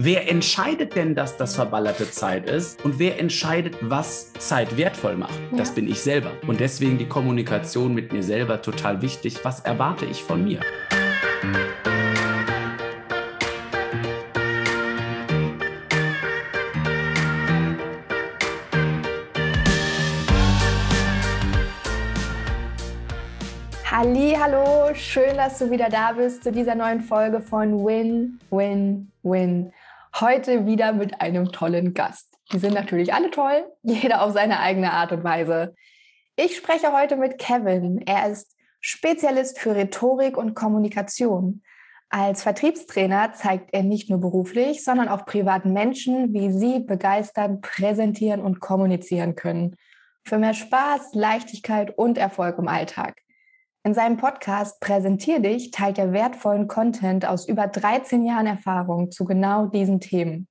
Wer entscheidet denn, dass das verballerte Zeit ist? Und wer entscheidet, was Zeit wertvoll macht? Ja. Das bin ich selber. Und deswegen die Kommunikation mit mir selber total wichtig. Was erwarte ich von mir? Ali, hallo, schön, dass du wieder da bist zu dieser neuen Folge von Win, Win, Win. Heute wieder mit einem tollen Gast. Die sind natürlich alle toll, jeder auf seine eigene Art und Weise. Ich spreche heute mit Kevin. Er ist Spezialist für Rhetorik und Kommunikation. Als Vertriebstrainer zeigt er nicht nur beruflich, sondern auch privaten Menschen, wie sie begeistern, präsentieren und kommunizieren können. Für mehr Spaß, Leichtigkeit und Erfolg im Alltag. In seinem Podcast Präsentier dich teilt er wertvollen Content aus über 13 Jahren Erfahrung zu genau diesen Themen.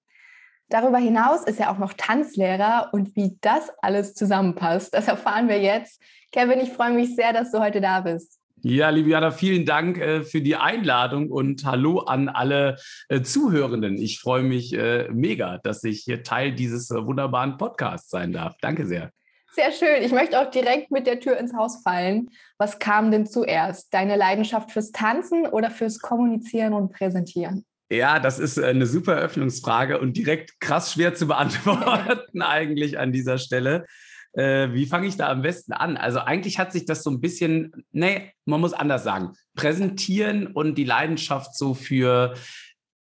Darüber hinaus ist er auch noch Tanzlehrer und wie das alles zusammenpasst, das erfahren wir jetzt. Kevin, ich freue mich sehr, dass du heute da bist. Ja, Liviana, vielen Dank äh, für die Einladung und hallo an alle äh, Zuhörenden. Ich freue mich äh, mega, dass ich hier Teil dieses äh, wunderbaren Podcasts sein darf. Danke sehr. Sehr schön. Ich möchte auch direkt mit der Tür ins Haus fallen. Was kam denn zuerst? Deine Leidenschaft fürs Tanzen oder fürs Kommunizieren und Präsentieren? Ja, das ist eine super Eröffnungsfrage und direkt krass schwer zu beantworten eigentlich an dieser Stelle. Äh, wie fange ich da am besten an? Also eigentlich hat sich das so ein bisschen, nee, man muss anders sagen, präsentieren und die Leidenschaft so für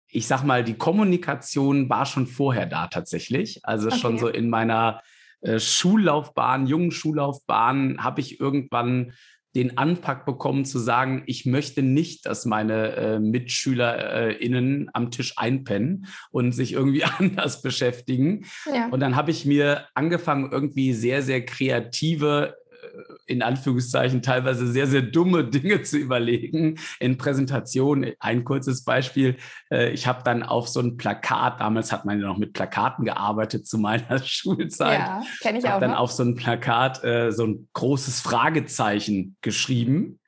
ich sag mal, die Kommunikation war schon vorher da tatsächlich. Also okay. schon so in meiner äh, Schullaufbahn, jungen Schullaufbahn, habe ich irgendwann den Anpack bekommen zu sagen, ich möchte nicht, dass meine äh, MitschülerInnen am Tisch einpennen und sich irgendwie anders beschäftigen. Ja. Und dann habe ich mir angefangen, irgendwie sehr, sehr kreative in Anführungszeichen teilweise sehr, sehr dumme Dinge zu überlegen in Präsentationen. Ein kurzes Beispiel. Äh, ich habe dann auf so ein Plakat, damals hat man ja noch mit Plakaten gearbeitet zu meiner Schulzeit. Ja, kenne ich auch. dann noch. auf so ein Plakat äh, so ein großes Fragezeichen geschrieben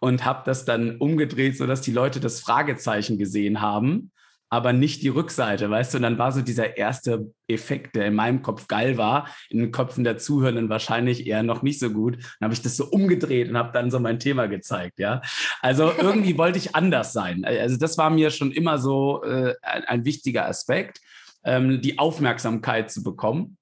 und habe das dann umgedreht, sodass die Leute das Fragezeichen gesehen haben aber nicht die Rückseite, weißt du? Und dann war so dieser erste Effekt, der in meinem Kopf geil war, in den Köpfen der Zuhörenden wahrscheinlich eher noch nicht so gut. Dann habe ich das so umgedreht und habe dann so mein Thema gezeigt, ja. Also irgendwie wollte ich anders sein. Also das war mir schon immer so äh, ein, ein, wichtiger Aspekt, ähm, die Aufmerksamkeit zu bekommen.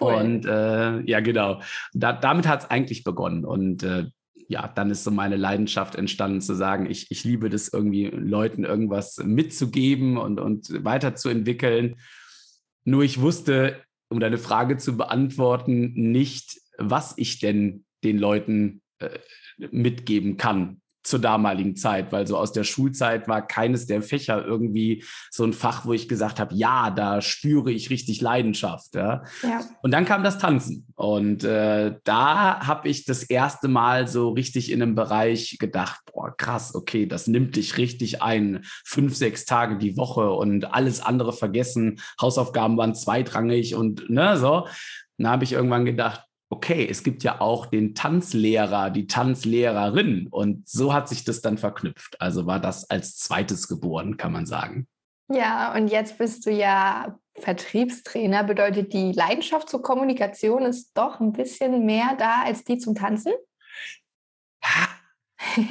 Cool. Und äh, ja, genau. Da, damit hat es eigentlich begonnen. Und äh, ja, dann ist so meine Leidenschaft entstanden zu sagen, ich, ich liebe das irgendwie, Leuten irgendwas mitzugeben und, und weiterzuentwickeln. Nur ich wusste, um deine Frage zu beantworten, nicht, was ich denn den Leuten äh, mitgeben kann zur damaligen Zeit, weil so aus der Schulzeit war keines der Fächer irgendwie so ein Fach, wo ich gesagt habe, ja, da spüre ich richtig Leidenschaft. Ja. ja. Und dann kam das Tanzen und äh, da habe ich das erste Mal so richtig in einem Bereich gedacht, boah, krass, okay, das nimmt dich richtig ein, fünf, sechs Tage die Woche und alles andere vergessen, Hausaufgaben waren zweitrangig und ne, so. Dann habe ich irgendwann gedacht, okay, es gibt ja auch den Tanzlehrer, die Tanzlehrerin. Und so hat sich das dann verknüpft. Also war das als zweites geboren, kann man sagen. Ja, und jetzt bist du ja Vertriebstrainer. Bedeutet, die Leidenschaft zur Kommunikation ist doch ein bisschen mehr da als die zum Tanzen?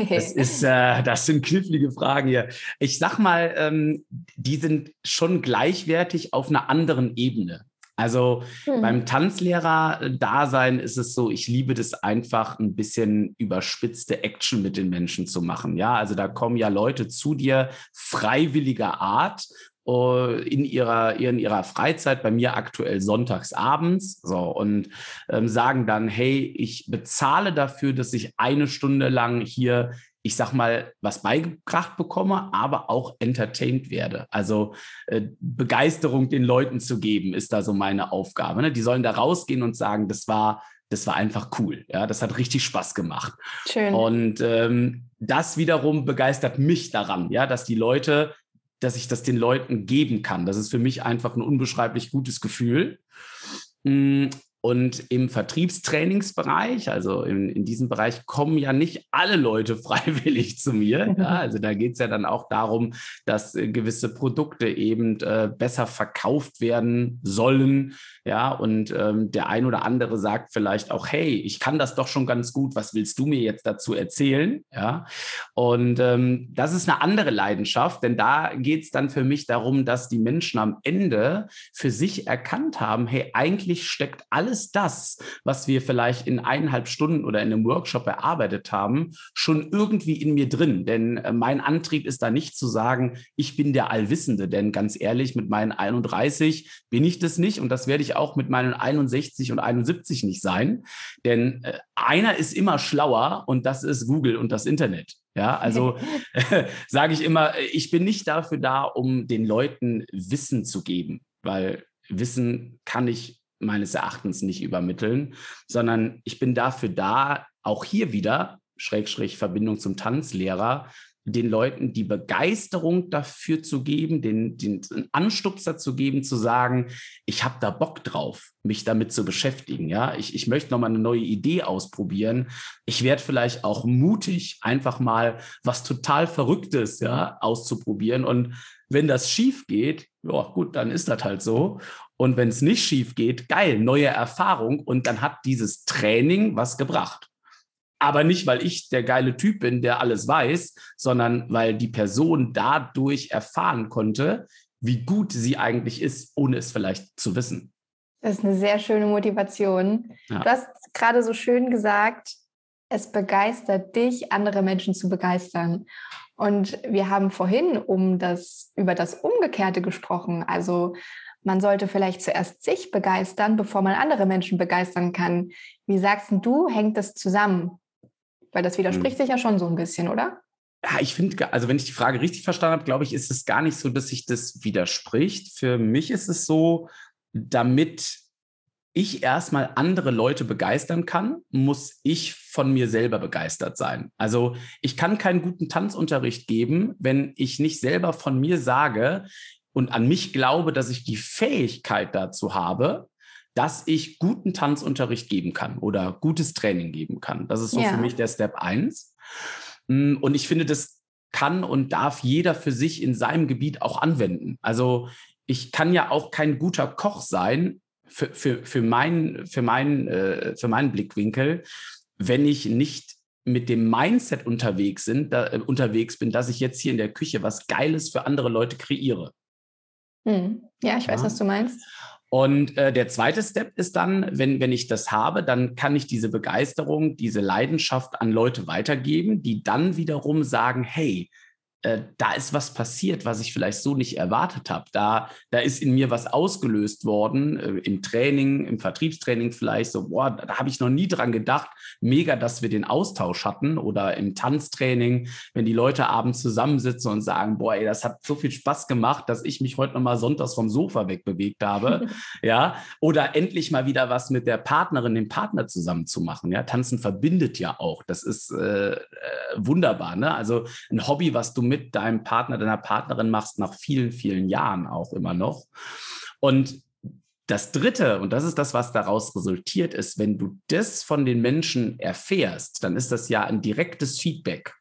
Das, ist, äh, das sind knifflige Fragen hier. Ich sag mal, ähm, die sind schon gleichwertig auf einer anderen Ebene. Also hm. beim Tanzlehrer-Dasein ist es so, ich liebe das einfach, ein bisschen überspitzte Action mit den Menschen zu machen. Ja, also da kommen ja Leute zu dir freiwilliger Art äh, in ihrer, in ihrer Freizeit, bei mir aktuell sonntags abends, so, und ähm, sagen dann, hey, ich bezahle dafür, dass ich eine Stunde lang hier ich sag mal, was beigebracht bekomme, aber auch entertained werde. Also äh, Begeisterung den Leuten zu geben, ist da so meine Aufgabe. Ne? Die sollen da rausgehen und sagen, das war, das war einfach cool. Ja, das hat richtig Spaß gemacht. Schön. Und ähm, das wiederum begeistert mich daran, ja, dass die Leute, dass ich das den Leuten geben kann. Das ist für mich einfach ein unbeschreiblich gutes Gefühl. Und im Vertriebstrainingsbereich, also in, in diesem Bereich, kommen ja nicht alle Leute freiwillig zu mir. Ja, also da geht es ja dann auch darum, dass äh, gewisse Produkte eben äh, besser verkauft werden sollen. Ja, und ähm, der ein oder andere sagt vielleicht auch, hey, ich kann das doch schon ganz gut, was willst du mir jetzt dazu erzählen? Ja, und ähm, das ist eine andere Leidenschaft, denn da geht es dann für mich darum, dass die Menschen am Ende für sich erkannt haben, hey, eigentlich steckt alles das, was wir vielleicht in eineinhalb Stunden oder in einem Workshop erarbeitet haben, schon irgendwie in mir drin. Denn äh, mein Antrieb ist da nicht zu sagen, ich bin der Allwissende, denn ganz ehrlich, mit meinen 31 bin ich das nicht und das werde ich auch mit meinen 61 und 71 nicht sein. Denn äh, einer ist immer schlauer und das ist Google und das Internet. Ja, also äh, sage ich immer, ich bin nicht dafür da, um den Leuten Wissen zu geben, weil Wissen kann ich meines Erachtens nicht übermitteln, sondern ich bin dafür da, auch hier wieder, Schrägstrich Verbindung zum Tanzlehrer, den Leuten die Begeisterung dafür zu geben, den, den Anstupser zu geben, zu sagen, ich habe da Bock drauf, mich damit zu beschäftigen. Ja, ich, ich möchte nochmal eine neue Idee ausprobieren. Ich werde vielleicht auch mutig, einfach mal was total Verrücktes ja, auszuprobieren. Und wenn das schief geht, ja, gut, dann ist das halt so. Und wenn es nicht schief geht, geil, neue Erfahrung. Und dann hat dieses Training was gebracht. Aber nicht, weil ich der geile Typ bin, der alles weiß, sondern weil die Person dadurch erfahren konnte, wie gut sie eigentlich ist, ohne es vielleicht zu wissen. Das ist eine sehr schöne Motivation. Ja. Du hast gerade so schön gesagt, es begeistert dich, andere Menschen zu begeistern. Und wir haben vorhin um das, über das Umgekehrte gesprochen. Also man sollte vielleicht zuerst sich begeistern, bevor man andere Menschen begeistern kann. Wie sagst du, hängt das zusammen? Weil das widerspricht hm. sich ja schon so ein bisschen, oder? Ja, ich finde, also wenn ich die Frage richtig verstanden habe, glaube ich, ist es gar nicht so, dass sich das widerspricht. Für mich ist es so, damit ich erstmal andere Leute begeistern kann, muss ich von mir selber begeistert sein. Also ich kann keinen guten Tanzunterricht geben, wenn ich nicht selber von mir sage und an mich glaube, dass ich die Fähigkeit dazu habe, dass ich guten Tanzunterricht geben kann oder gutes Training geben kann. Das ist so ja. für mich der Step 1. Mm, und ich finde, das kann und darf jeder für sich in seinem Gebiet auch anwenden. Also ich kann ja auch kein guter Koch sein für, für, für, mein, für, mein, äh, für meinen Blickwinkel, wenn ich nicht mit dem Mindset unterwegs, sind, da, äh, unterwegs bin, dass ich jetzt hier in der Küche was Geiles für andere Leute kreiere. Hm. Ja, ich weiß, ja. was du meinst. Und äh, der zweite Step ist dann, wenn, wenn ich das habe, dann kann ich diese Begeisterung, diese Leidenschaft an Leute weitergeben, die dann wiederum sagen, hey, äh, da ist was passiert, was ich vielleicht so nicht erwartet habe. Da, da ist in mir was ausgelöst worden, äh, im Training, im Vertriebstraining vielleicht so, boah, da habe ich noch nie dran gedacht. Mega, dass wir den Austausch hatten oder im Tanztraining, wenn die Leute abends zusammensitzen und sagen, boah, ey, das hat so viel Spaß gemacht, dass ich mich heute nochmal sonntags vom Sofa wegbewegt habe. ja, oder endlich mal wieder was mit der Partnerin, dem Partner zusammen zu machen. Ja, Tanzen verbindet ja auch. Das ist äh, äh wunderbar. Ne? Also ein Hobby, was du mit deinem Partner, deiner Partnerin machst, nach vielen, vielen Jahren auch immer noch. Und das Dritte, und das ist das, was daraus resultiert, ist, wenn du das von den Menschen erfährst, dann ist das ja ein direktes Feedback.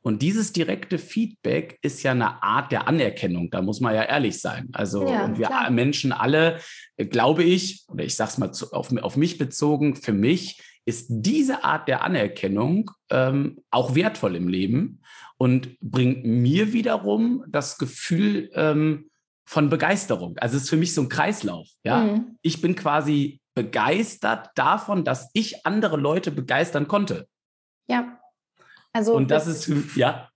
Und dieses direkte Feedback ist ja eine Art der Anerkennung, da muss man ja ehrlich sein. Also ja, und wir klar. Menschen alle, äh, glaube ich, oder ich sage es mal zu, auf, auf mich bezogen, für mich ist diese Art der Anerkennung ähm, auch wertvoll im Leben und bringt mir wiederum das Gefühl ähm, von Begeisterung. Also es ist für mich so ein Kreislauf. Ja, mhm. ich bin quasi begeistert davon, dass ich andere Leute begeistern konnte. Ja. Also und das, das ist ja.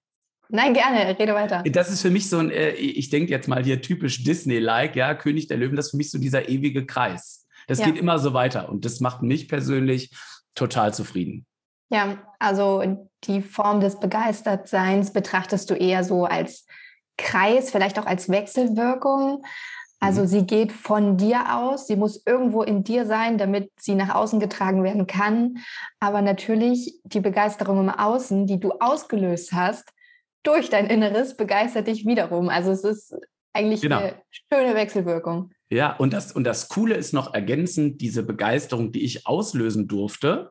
Nein, gerne, rede weiter. Das ist für mich so ein, äh, ich denke jetzt mal hier typisch Disney-like, ja, König der Löwen, das ist für mich so dieser ewige Kreis. Das ja. geht immer so weiter und das macht mich persönlich total zufrieden. Ja, also die Form des Begeistertseins betrachtest du eher so als Kreis, vielleicht auch als Wechselwirkung. Also mhm. sie geht von dir aus, sie muss irgendwo in dir sein, damit sie nach außen getragen werden kann. Aber natürlich die Begeisterung im Außen, die du ausgelöst hast, durch dein Inneres begeistert dich wiederum. Also es ist Eigentlich genau. eine schöne Wechselwirkung. Ja, und das, und das Coole ist noch ergänzend, diese Begeisterung, die ich auslösen durfte,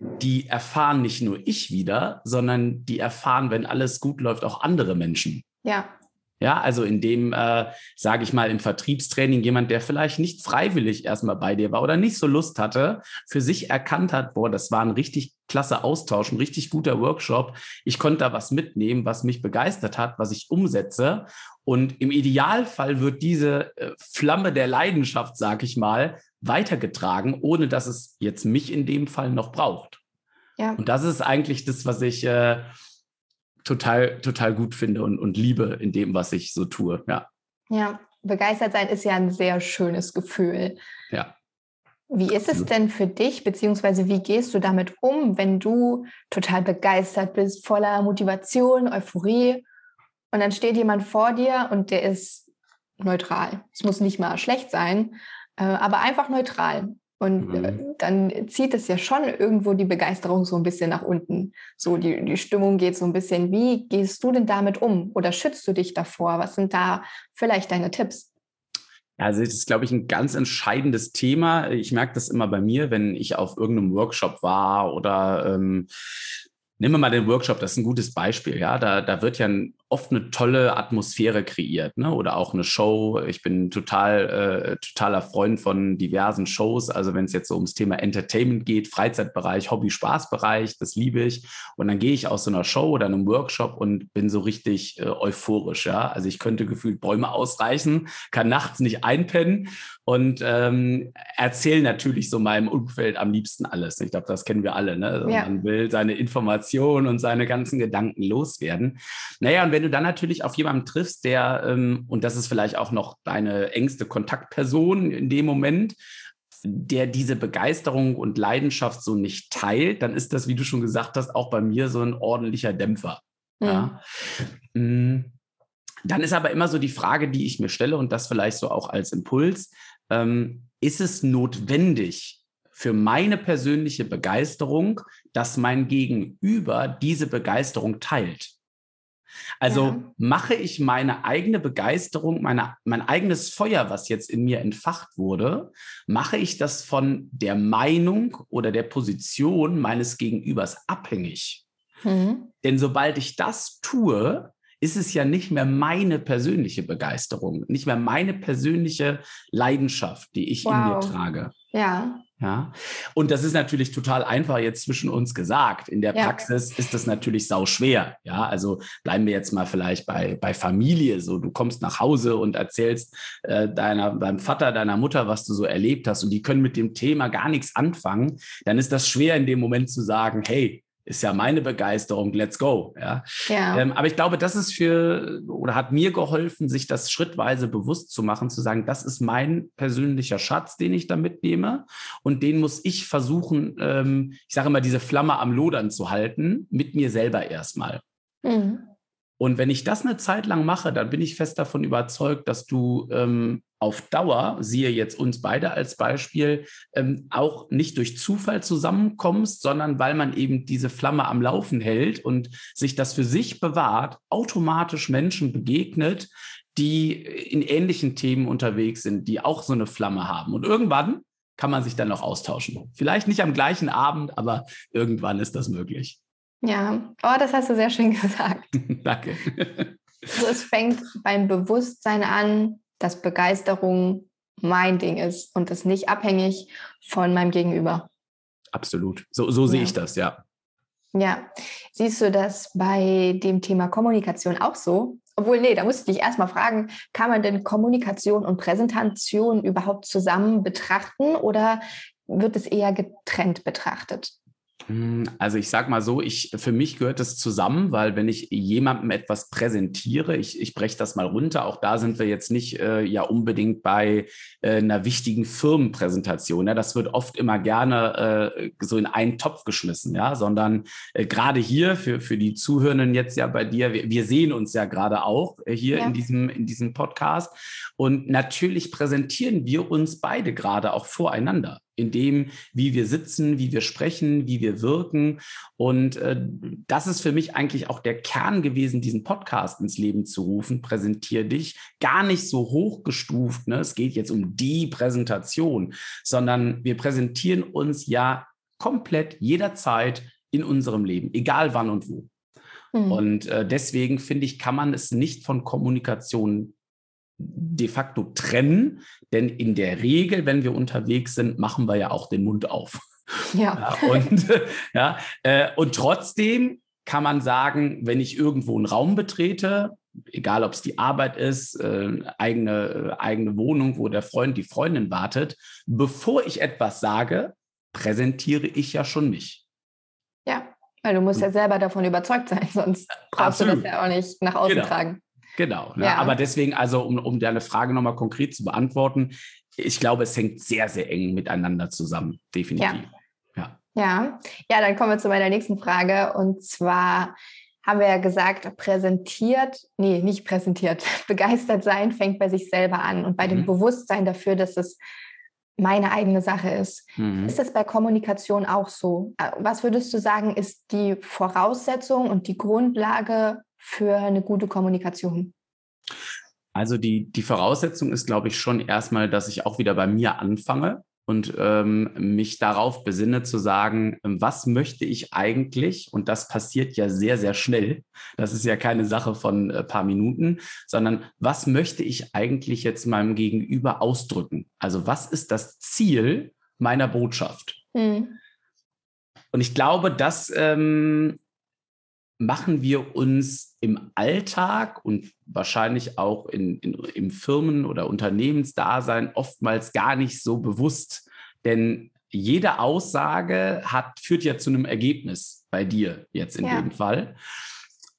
die erfahren nicht nur ich wieder, sondern die erfahren, wenn alles gut läuft, auch andere Menschen. Ja. Ja, also in dem, äh, sage ich mal, im Vertriebstraining jemand, der vielleicht nicht freiwillig erstmal bei dir war oder nicht so Lust hatte, für sich erkannt hat, boah, das war ein richtig klasse Austausch, ein richtig guter Workshop. Ich konnte da was mitnehmen, was mich begeistert hat, was ich umsetze. Und im Idealfall wird diese äh, Flamme der Leidenschaft, sage ich mal, weitergetragen, ohne dass es jetzt mich in dem Fall noch braucht. Ja. Und das ist eigentlich das, was ich äh, total, total gut finde und, und liebe in dem, was ich so tue. Ja. Ja, begeistert sein ist ja ein sehr schönes Gefühl. Ja. Wie ist es denn für dich, beziehungsweise wie gehst du damit um, wenn du total begeistert bist, voller Motivation, Euphorie und dann steht jemand vor dir und der ist neutral. Es muss nicht mal schlecht sein, äh, aber einfach neutral. Und äh, mhm. dann zieht es ja schon irgendwo die Begeisterung so ein bisschen nach unten. So, die, die Stimmung geht so ein bisschen. Wie gehst du denn damit um? Oder schützt du dich davor? Was sind da vielleicht deine Tipps? Also das ist, glaube ich, ein ganz entscheidendes Thema. Ich merke das immer bei mir, wenn ich auf irgendeinem Workshop war oder ähm, Nehmen wir mal den Workshop, das ist ein gutes Beispiel. Ja, da, da wird ja oft eine tolle Atmosphäre kreiert, ne? Oder auch eine Show. Ich bin total, äh, totaler Freund von diversen Shows. Also wenn es jetzt so ums Thema Entertainment geht, Freizeitbereich, Hobby-Spaßbereich, das liebe ich. Und dann gehe ich aus so einer Show oder einem Workshop und bin so richtig äh, euphorisch. Ja, also ich könnte gefühlt Bäume ausreichen, kann nachts nicht einpennen und ähm, erzähle natürlich so meinem Umfeld am liebsten alles. Ich glaube, das kennen wir alle. Ne? Also ja. Man will seine Informationen und seine ganzen Gedanken loswerden. Naja, und wenn du dann natürlich auf jemanden triffst, der, ähm, und das ist vielleicht auch noch deine engste Kontaktperson in dem Moment, der diese Begeisterung und Leidenschaft so nicht teilt, dann ist das, wie du schon gesagt hast, auch bei mir so ein ordentlicher Dämpfer. Mhm. Ja. Mm. Dann ist aber immer so die Frage, die ich mir stelle und das vielleicht so auch als Impuls, ähm, ist es notwendig für meine persönliche Begeisterung, dass mein Gegenüber diese Begeisterung teilt? Also ja. mache ich meine eigene Begeisterung, meine, mein eigenes Feuer, was jetzt in mir entfacht wurde, mache ich das von der Meinung oder der Position meines Gegenübers abhängig? Mhm. Denn sobald ich das tue, ist es ja nicht mehr meine persönliche Begeisterung, nicht mehr meine persönliche Leidenschaft, die ich wow. in mir trage. Ja. Ja. Und das ist natürlich total einfach jetzt zwischen uns gesagt. In der ja. Praxis ist das natürlich sau schwer. Ja, also bleiben wir jetzt mal vielleicht bei, bei Familie. So, du kommst nach Hause und erzählst äh, deiner, deinem Vater, deiner Mutter, was du so erlebt hast und die können mit dem Thema gar nichts anfangen. Dann ist das schwer in dem Moment zu sagen, hey, ist ja meine Begeisterung, let's go. Ja. ja. Ähm, aber ich glaube, das ist für oder hat mir geholfen, sich das schrittweise bewusst zu machen, zu sagen, das ist mein persönlicher Schatz, den ich da mitnehme. Und den muss ich versuchen, ähm, ich sage immer, diese Flamme am Lodern zu halten, mit mir selber erstmal. Mhm. Und wenn ich das eine Zeit lang mache, dann bin ich fest davon überzeugt, dass du ähm, auf Dauer, siehe jetzt uns beide als Beispiel, ähm, auch nicht durch Zufall zusammenkommst, sondern weil man eben diese Flamme am Laufen hält und sich das für sich bewahrt, automatisch Menschen begegnet, die in ähnlichen Themen unterwegs sind, die auch so eine Flamme haben. Und irgendwann kann man sich dann noch austauschen. Vielleicht nicht am gleichen Abend, aber irgendwann ist das möglich. Ja, oh, das hast du sehr schön gesagt. Danke. Also es fängt beim Bewusstsein an, dass Begeisterung mein Ding ist und das nicht abhängig von meinem Gegenüber. Absolut. So, so sehe ich das, ja. Ja. Siehst du das bei dem Thema Kommunikation auch so? Obwohl, nee, da musste ich dich erstmal fragen, kann man denn Kommunikation und Präsentation überhaupt zusammen betrachten oder wird es eher getrennt betrachtet? Hm, also ich sage mal so, ich, für mich gehört das zusammen, weil wenn ich jemandem etwas präsentiere, ich, ich breche das mal runter, auch da sind wir jetzt nicht äh, ja unbedingt bei äh, einer wichtigen Firmenpräsentation. Ja? Das wird oft immer gerne äh, so in einen Topf geschmissen, ja, sondern äh, gerade hier für, für die Zuhörenden jetzt ja bei dir, wir, wir sehen uns ja gerade auch äh, hier ja. in, diesem, in diesem Podcast. Und natürlich präsentieren wir uns beide gerade auch voreinander in dem, wie wir sitzen, wie wir sprechen, wie wir wirken. Und äh, das ist für mich eigentlich auch der Kern gewesen, diesen Podcast ins Leben zu rufen. Präsentier dich. Gar nicht so hochgestuft. Ne? Es geht jetzt um die Präsentation, sondern wir präsentieren uns ja komplett jederzeit in unserem Leben, egal wann und wo. Mhm. Und äh, deswegen finde ich, kann man es nicht von Kommunikation de facto trennen, denn in der Regel, wenn wir unterwegs sind, machen wir ja auch den Mund auf. Ja. ja und, ja, äh, und trotzdem kann man sagen, wenn ich irgendwo einen Raum betrete, egal ob es die Arbeit ist, äh, eigene, äh, eigene Wohnung, wo der Freund, die Freundin wartet, bevor ich etwas sage, präsentiere ich ja schon mich. Ja, weil du musst ja selber davon überzeugt sein, sonst brauchst Absolut. du das ja auch nicht nach außen genau. tragen. Genau. Ne? Ja. Aber deswegen, also um, um deine Frage nochmal konkret zu beantworten, ich glaube, es hängt sehr, sehr eng miteinander zusammen, definitiv. Ja. Ja, ja, dann kommen wir zu meiner nächsten Frage. Und zwar haben wir ja gesagt, präsentiert, nee, nicht präsentiert, begeistert sein fängt bei sich selber an und bei mhm. dem Bewusstsein dafür, dass es meine eigene Sache ist. Mhm. Ist das bei Kommunikation auch so? Äh, was würdest du sagen, ist die Voraussetzung und die Grundlage für eine gute Kommunikation? Also die, die Voraussetzung ist, glaube ich, schon erstmal, dass ich auch wieder bei mir anfange und ähm, mich darauf besinne zu sagen, was möchte ich eigentlich? Und das passiert ja sehr, sehr schnell. Das ist ja keine Sache von ein äh, paar Minuten, sondern was möchte ich eigentlich jetzt meinem Gegenüber ausdrücken? Also was ist das Ziel meiner Botschaft? Mhm. Und ich glaube, das ähm, machen wir uns im Alltag und wahrscheinlich auch in, in, im Firmen- oder Unternehmensdasein oftmals gar nicht so bewusst. Denn jede Aussage hat, führt ja zu einem Ergebnis bei dir jetzt in ja. dem Fall.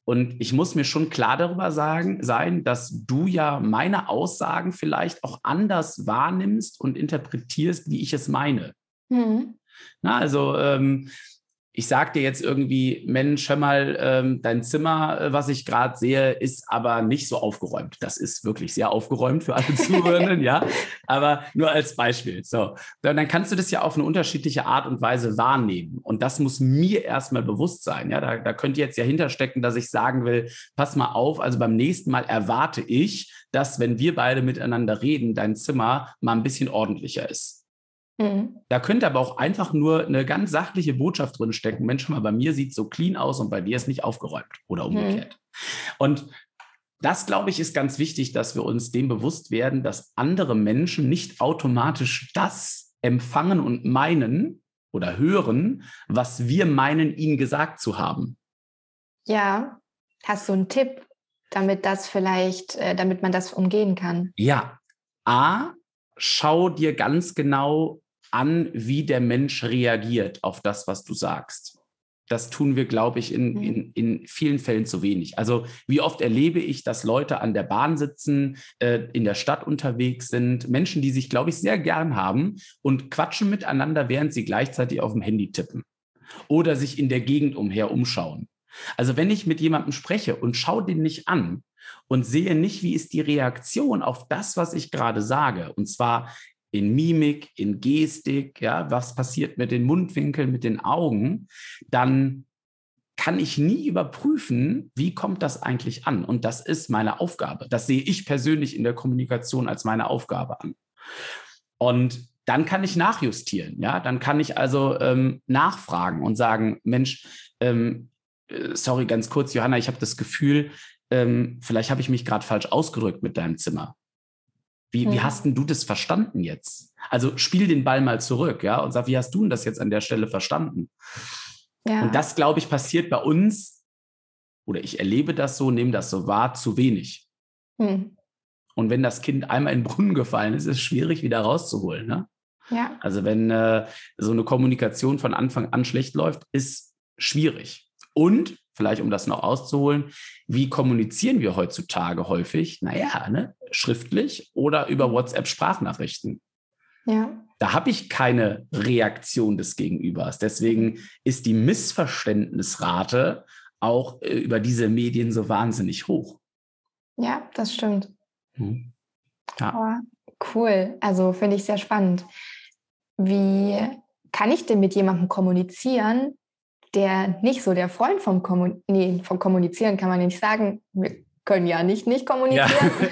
Und ich muss mir schon klar darüber sagen, sein, dass du ja meine Aussagen vielleicht auch anders wahrnimmst und interpretierst, wie ich es meine. Mhm. Na, also ähm, ich sage dir jetzt irgendwie, Mensch, hör mal, ähm, dein Zimmer, äh, was ich gerade sehe, ist aber nicht so aufgeräumt. Das ist wirklich sehr aufgeräumt für alle Zuhörenden, ja. Aber nur als Beispiel. So, dann kannst du das ja auf eine unterschiedliche Art und Weise wahrnehmen. Und das muss mir erstmal bewusst sein. Ja, da, da könnte jetzt ja hinterstecken, dass ich sagen will, pass mal auf, also beim nächsten Mal erwarte ich, dass, wenn wir beide miteinander reden, dein Zimmer mal ein bisschen ordentlicher ist. Mhm. Da könnte aber auch einfach nur eine ganz sachliche Botschaft drin stecken. Mensch, mal, bei mir sieht es so clean aus und bei dir ist nicht aufgeräumt oder mhm. umgekehrt. Mhm. Und das, glaube ich, ist ganz wichtig, dass wir uns dem bewusst werden, dass andere Menschen nicht automatisch das empfangen und meinen oder hören, was wir meinen, ihnen gesagt zu haben. Ja, hast du einen Tipp, damit das vielleicht, äh, damit man das umgehen kann? Ja. A, schau dir ganz genau an, wie der Mensch reagiert auf das, was du sagst. Das tun wir, glaube ich, in, mhm. in, in vielen Fällen zu wenig. Also wie oft erlebe ich, dass Leute an der Bahn sitzen, äh, in der Stadt unterwegs sind, Menschen, die sich, glaube ich, sehr gern haben und quatschen miteinander, während sie gleichzeitig auf dem Handy tippen oder sich in der Gegend umher umschauen. Also wenn ich mit jemandem spreche und schaue den nicht an und sehe nicht, wie ist die Reaktion auf das, was ich gerade sage, und zwar in Mimik, in Gestik, ja, was passiert mit den Mundwinkeln, mit den Augen, dann kann ich nie überprüfen, wie kommt das eigentlich an. Und das ist meine Aufgabe. Das sehe ich persönlich in der Kommunikation als meine Aufgabe an. Und dann kann ich nachjustieren, ja, dann kann ich also ähm, nachfragen und sagen, Mensch, ähm, äh, sorry, ganz kurz, Johanna, ich habe das Gefühl, ähm, vielleicht habe ich mich gerade falsch ausgedrückt mit deinem Zimmer. Wie, mhm. wie hast denn du das verstanden jetzt? Also spiel den Ball mal zurück, ja, und sag, wie hast du denn das jetzt an der Stelle verstanden? Ja. Und das, glaube ich, passiert bei uns, oder ich erlebe das so, nehme das so wahr, zu wenig. Mhm. Und wenn das Kind einmal in den Brunnen gefallen ist, ist es schwierig, wieder rauszuholen. Ne? Ja. Also wenn äh, so eine Kommunikation von Anfang an schlecht läuft, ist schwierig. Und vielleicht um das noch auszuholen, wie kommunizieren wir heutzutage häufig? Naja, ne? schriftlich oder über mhm. WhatsApp-Sprachnachrichten. Ja. Da habe ich keine Reaktion des Gegenübers. Deswegen ist die Missverständnisrate auch äh, über diese Medien so wahnsinnig hoch. Ja, das stimmt. Hm. Ja. Oh, cool. Also finde ich sehr spannend. wie kann ich denn mit jemandem kommunizieren, der nicht so der Freund vom, Kommun nee, vom Kommunizieren kann man nicht sagen. Wir können ja nicht nicht kommunizieren.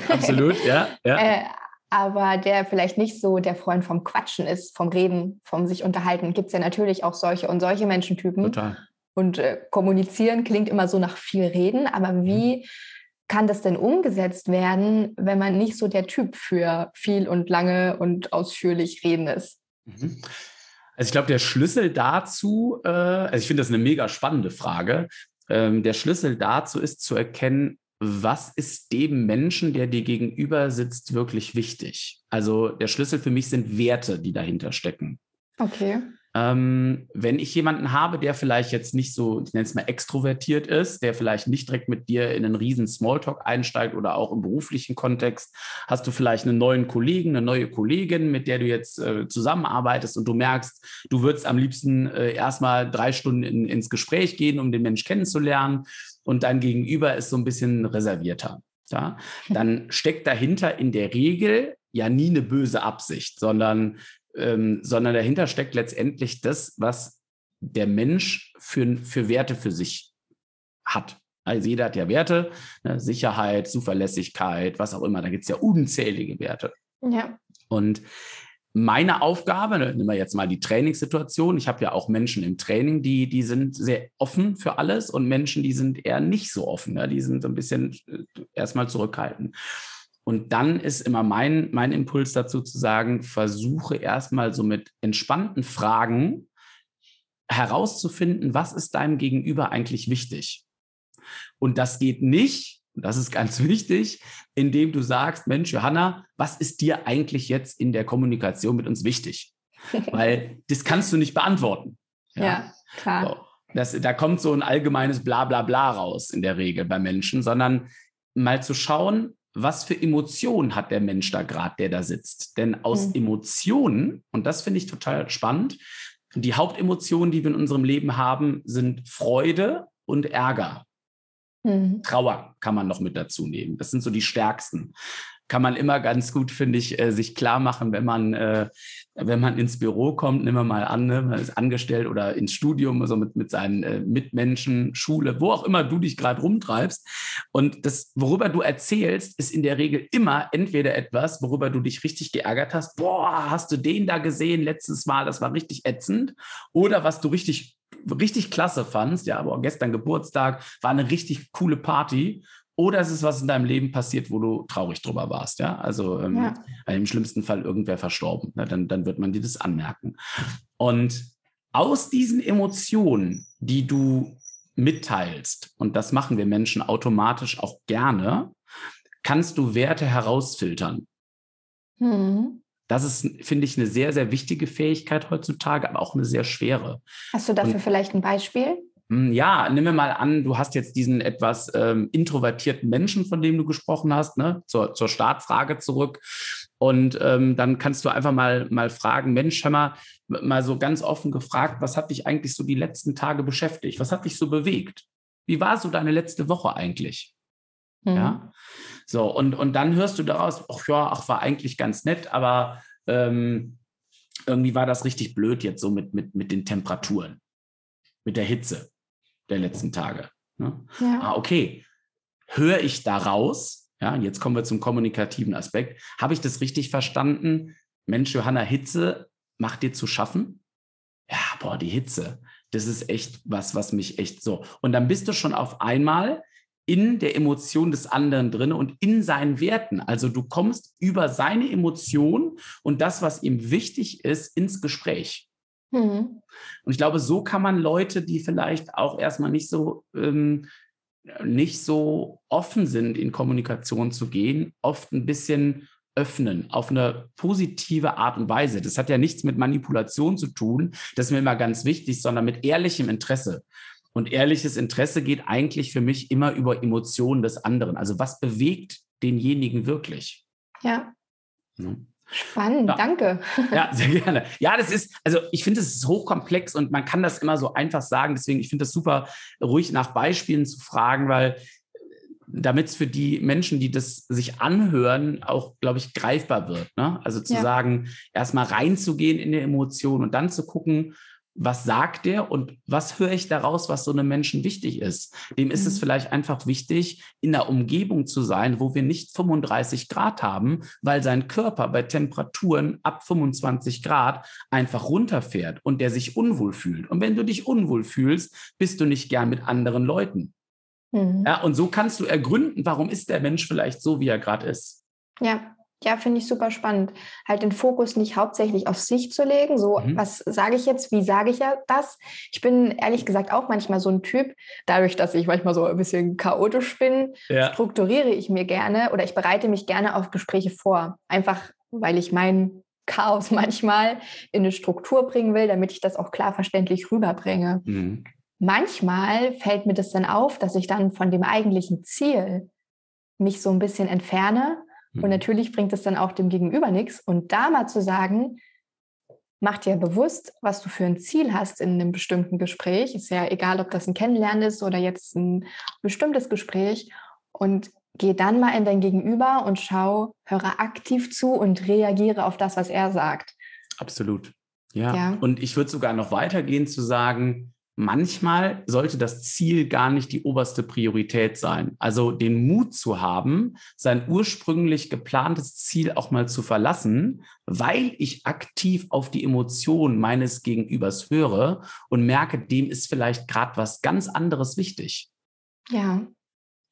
Ja, absolut, ja. ja. äh, aber der vielleicht nicht so der Freund vom Quatschen ist, vom Reden, vom sich unterhalten. Gibt es ja natürlich auch solche und solche Menschentypen. Total. Und äh, kommunizieren klingt immer so nach viel Reden, aber mhm. wie kann das denn umgesetzt werden, wenn man nicht so der Typ für viel und lange und ausführlich reden ist? Mhm. Also ich glaube, der Schlüssel dazu, äh, also ich finde das eine mega spannende Frage. Ähm, der Schlüssel dazu ist zu erkennen, was ist dem Menschen, der dir gegenüber sitzt, wirklich wichtig? Also der Schlüssel für mich sind Werte, die dahinter stecken. Okay. Ähm, wenn ich jemanden habe, der vielleicht jetzt nicht so, ich nenne es mal extrovertiert ist, der vielleicht nicht direkt mit dir in einen riesen Smalltalk einsteigt oder auch im beruflichen Kontext, hast du vielleicht einen neuen Kollegen, eine neue Kollegin, mit der du jetzt äh, zusammenarbeitest und du merkst, du würdest am liebsten äh, erstmal drei Stunden in, ins Gespräch gehen, um den Mensch kennenzulernen und dein Gegenüber ist so ein bisschen reservierter. Ja? Dann steckt dahinter in der Regel ja nie eine böse Absicht, sondern ähm, sondern dahinter steckt letztendlich das, was der Mensch für, für Werte für sich hat. Also jeder hat ja Werte, ne? Sicherheit, Zuverlässigkeit, was auch immer. Da gibt es ja unzählige Werte. Ja. Und meine Aufgabe, ne, nehmen wir jetzt mal die Trainingssituation. Ich habe ja auch Menschen im Training, die, die sind sehr offen für alles und Menschen, die sind eher nicht so offen. Ne? Die sind so ein bisschen äh, erstmal zurückhaltend. Und dann ist immer mein, mein Impuls dazu zu sagen, versuche erstmal so mit entspannten Fragen herauszufinden, was ist deinem Gegenüber eigentlich wichtig. Und das geht nicht, das ist ganz wichtig, indem du sagst, Mensch, Johanna, was ist dir eigentlich jetzt in der Kommunikation mit uns wichtig? Weil das kannst du nicht beantworten. Ja, ja klar. So. Das, da kommt so ein allgemeines Blablabla Bla, Bla raus in der Regel bei Menschen, sondern mal zu schauen, was für Emotionen hat der Mensch da gerade, der da sitzt. Denn aus mhm. Emotionen, und das finde ich total spannend, die Hauptemotionen, die wir in unserem Leben haben, sind Freude und Ärger. Mhm. Trauer kann man noch mit dazu nehmen. Das sind so die stärksten kann man immer ganz gut, finde ich, äh, sich klar machen, wenn man, äh, wenn man ins Büro kommt, nehmen wir mal an, ne, man ist angestellt oder ins Studium, also mit, mit seinen äh, Mitmenschen, Schule, wo auch immer du dich gerade rumtreibst. Und das, worüber du erzählst, ist in der Regel immer entweder etwas, worüber du dich richtig geärgert hast. Boah, hast du den da gesehen letztes Mal? Das war richtig ätzend. Oder was du richtig richtig klasse fandst, ja, aber gestern Geburtstag war eine richtig coole Party oder es ist was in deinem Leben passiert, wo du traurig drüber warst, ja. Also ähm, ja. im schlimmsten Fall irgendwer verstorben. Ne? Dann, dann wird man dir das anmerken. Und aus diesen Emotionen, die du mitteilst, und das machen wir Menschen automatisch auch gerne, kannst du Werte herausfiltern. Mhm. Das ist, finde ich, eine sehr, sehr wichtige Fähigkeit heutzutage, aber auch eine sehr schwere. Hast du dafür und, vielleicht ein Beispiel? Hm, ja, nimm mir mal an, du hast jetzt diesen etwas ähm, introvertierten Menschen, von dem du gesprochen hast, ne? zur, zur Startfrage zurück. Und ähm, dann kannst du einfach mal, mal fragen, Mensch, hör mal, mal so ganz offen gefragt, was hat dich eigentlich so die letzten Tage beschäftigt? Was hat dich so bewegt? Wie war so deine letzte Woche eigentlich? Mhm. Ja. So, und, und dann hörst du daraus, ach ja, ach, war eigentlich ganz nett, aber ähm, irgendwie war das richtig blöd jetzt so mit, mit, mit den Temperaturen, mit der Hitze der letzten Tage. Ne? Ja. Ah, okay. Höre ich daraus, ja, jetzt kommen wir zum kommunikativen Aspekt, habe ich das richtig verstanden? Mensch, Johanna, Hitze macht dir zu schaffen? Ja, boah, die Hitze, das ist echt was, was mich echt so. Und dann bist du schon auf einmal in der Emotion des anderen drin und in seinen Werten. Also du kommst über seine Emotion und das, was ihm wichtig ist, ins Gespräch. Mhm. Und ich glaube, so kann man Leute, die vielleicht auch erstmal nicht so, ähm, nicht so offen sind, in Kommunikation zu gehen, oft ein bisschen öffnen auf eine positive Art und Weise. Das hat ja nichts mit Manipulation zu tun, das ist mir immer ganz wichtig, sondern mit ehrlichem Interesse. Und ehrliches Interesse geht eigentlich für mich immer über Emotionen des anderen. Also was bewegt denjenigen wirklich? Ja. ja. Spannend, ja. danke. Ja, sehr gerne. Ja, das ist, also ich finde, es ist hochkomplex und man kann das immer so einfach sagen. Deswegen, ich finde es super, ruhig nach Beispielen zu fragen, weil damit es für die Menschen, die das sich anhören, auch, glaube ich, greifbar wird. Ne? Also zu ja. sagen, erstmal reinzugehen in die Emotion und dann zu gucken, was sagt der und was höre ich daraus, was so einem Menschen wichtig ist. Dem ist mhm. es vielleicht einfach wichtig, in einer Umgebung zu sein, wo wir nicht 35 Grad haben, weil sein Körper bei Temperaturen ab 25 Grad einfach runterfährt und der sich unwohl fühlt. Und wenn du dich unwohl fühlst, bist du nicht gern mit anderen Leuten. Mhm. Ja, und so kannst du ergründen, warum ist der Mensch vielleicht so, wie er gerade ist. Ja, ja, finde ich super spannend. Halt den Fokus nicht hauptsächlich auf sich zu legen. So, mhm. was sage ich jetzt? Wie sage ich ja das? Ich bin ehrlich gesagt auch manchmal so ein Typ, dadurch, dass ich manchmal so ein bisschen chaotisch bin, ja. strukturiere ich mir gerne oder ich bereite mich gerne auf Gespräche vor. Einfach, weil ich mein Chaos manchmal in eine Struktur bringen will, damit ich das auch klar verständlich rüberbringe. Mhm. Manchmal fällt mir das dann auf, dass ich dann von dem eigentlichen Ziel mich so ein bisschen entferne und mhm. natürlich bringt es dann auch dem Gegenüber nichts. Und da mal zu sagen, mach dir bewusst, was du für ein Ziel hast in einem bestimmten Gespräch. Ist ja egal, ob das ein Kennenlernen ist oder jetzt ein bestimmtes Gespräch. Und geh dann mal in dein Gegenüber und schau, höre aktiv zu und reagiere auf das, was er sagt. Absolut. Ja. ja. Und ich würde sogar noch weitergehen zu sagen, manchmal sollte das Ziel gar nicht die oberste Priorität sein. Also den Mut zu haben, sein ursprünglich geplantes Ziel auch mal zu verlassen, weil ich aktiv auf die Emotionen meines Gegenübers höre und merke, dem ist vielleicht gerade was ganz anderes wichtig. Ja.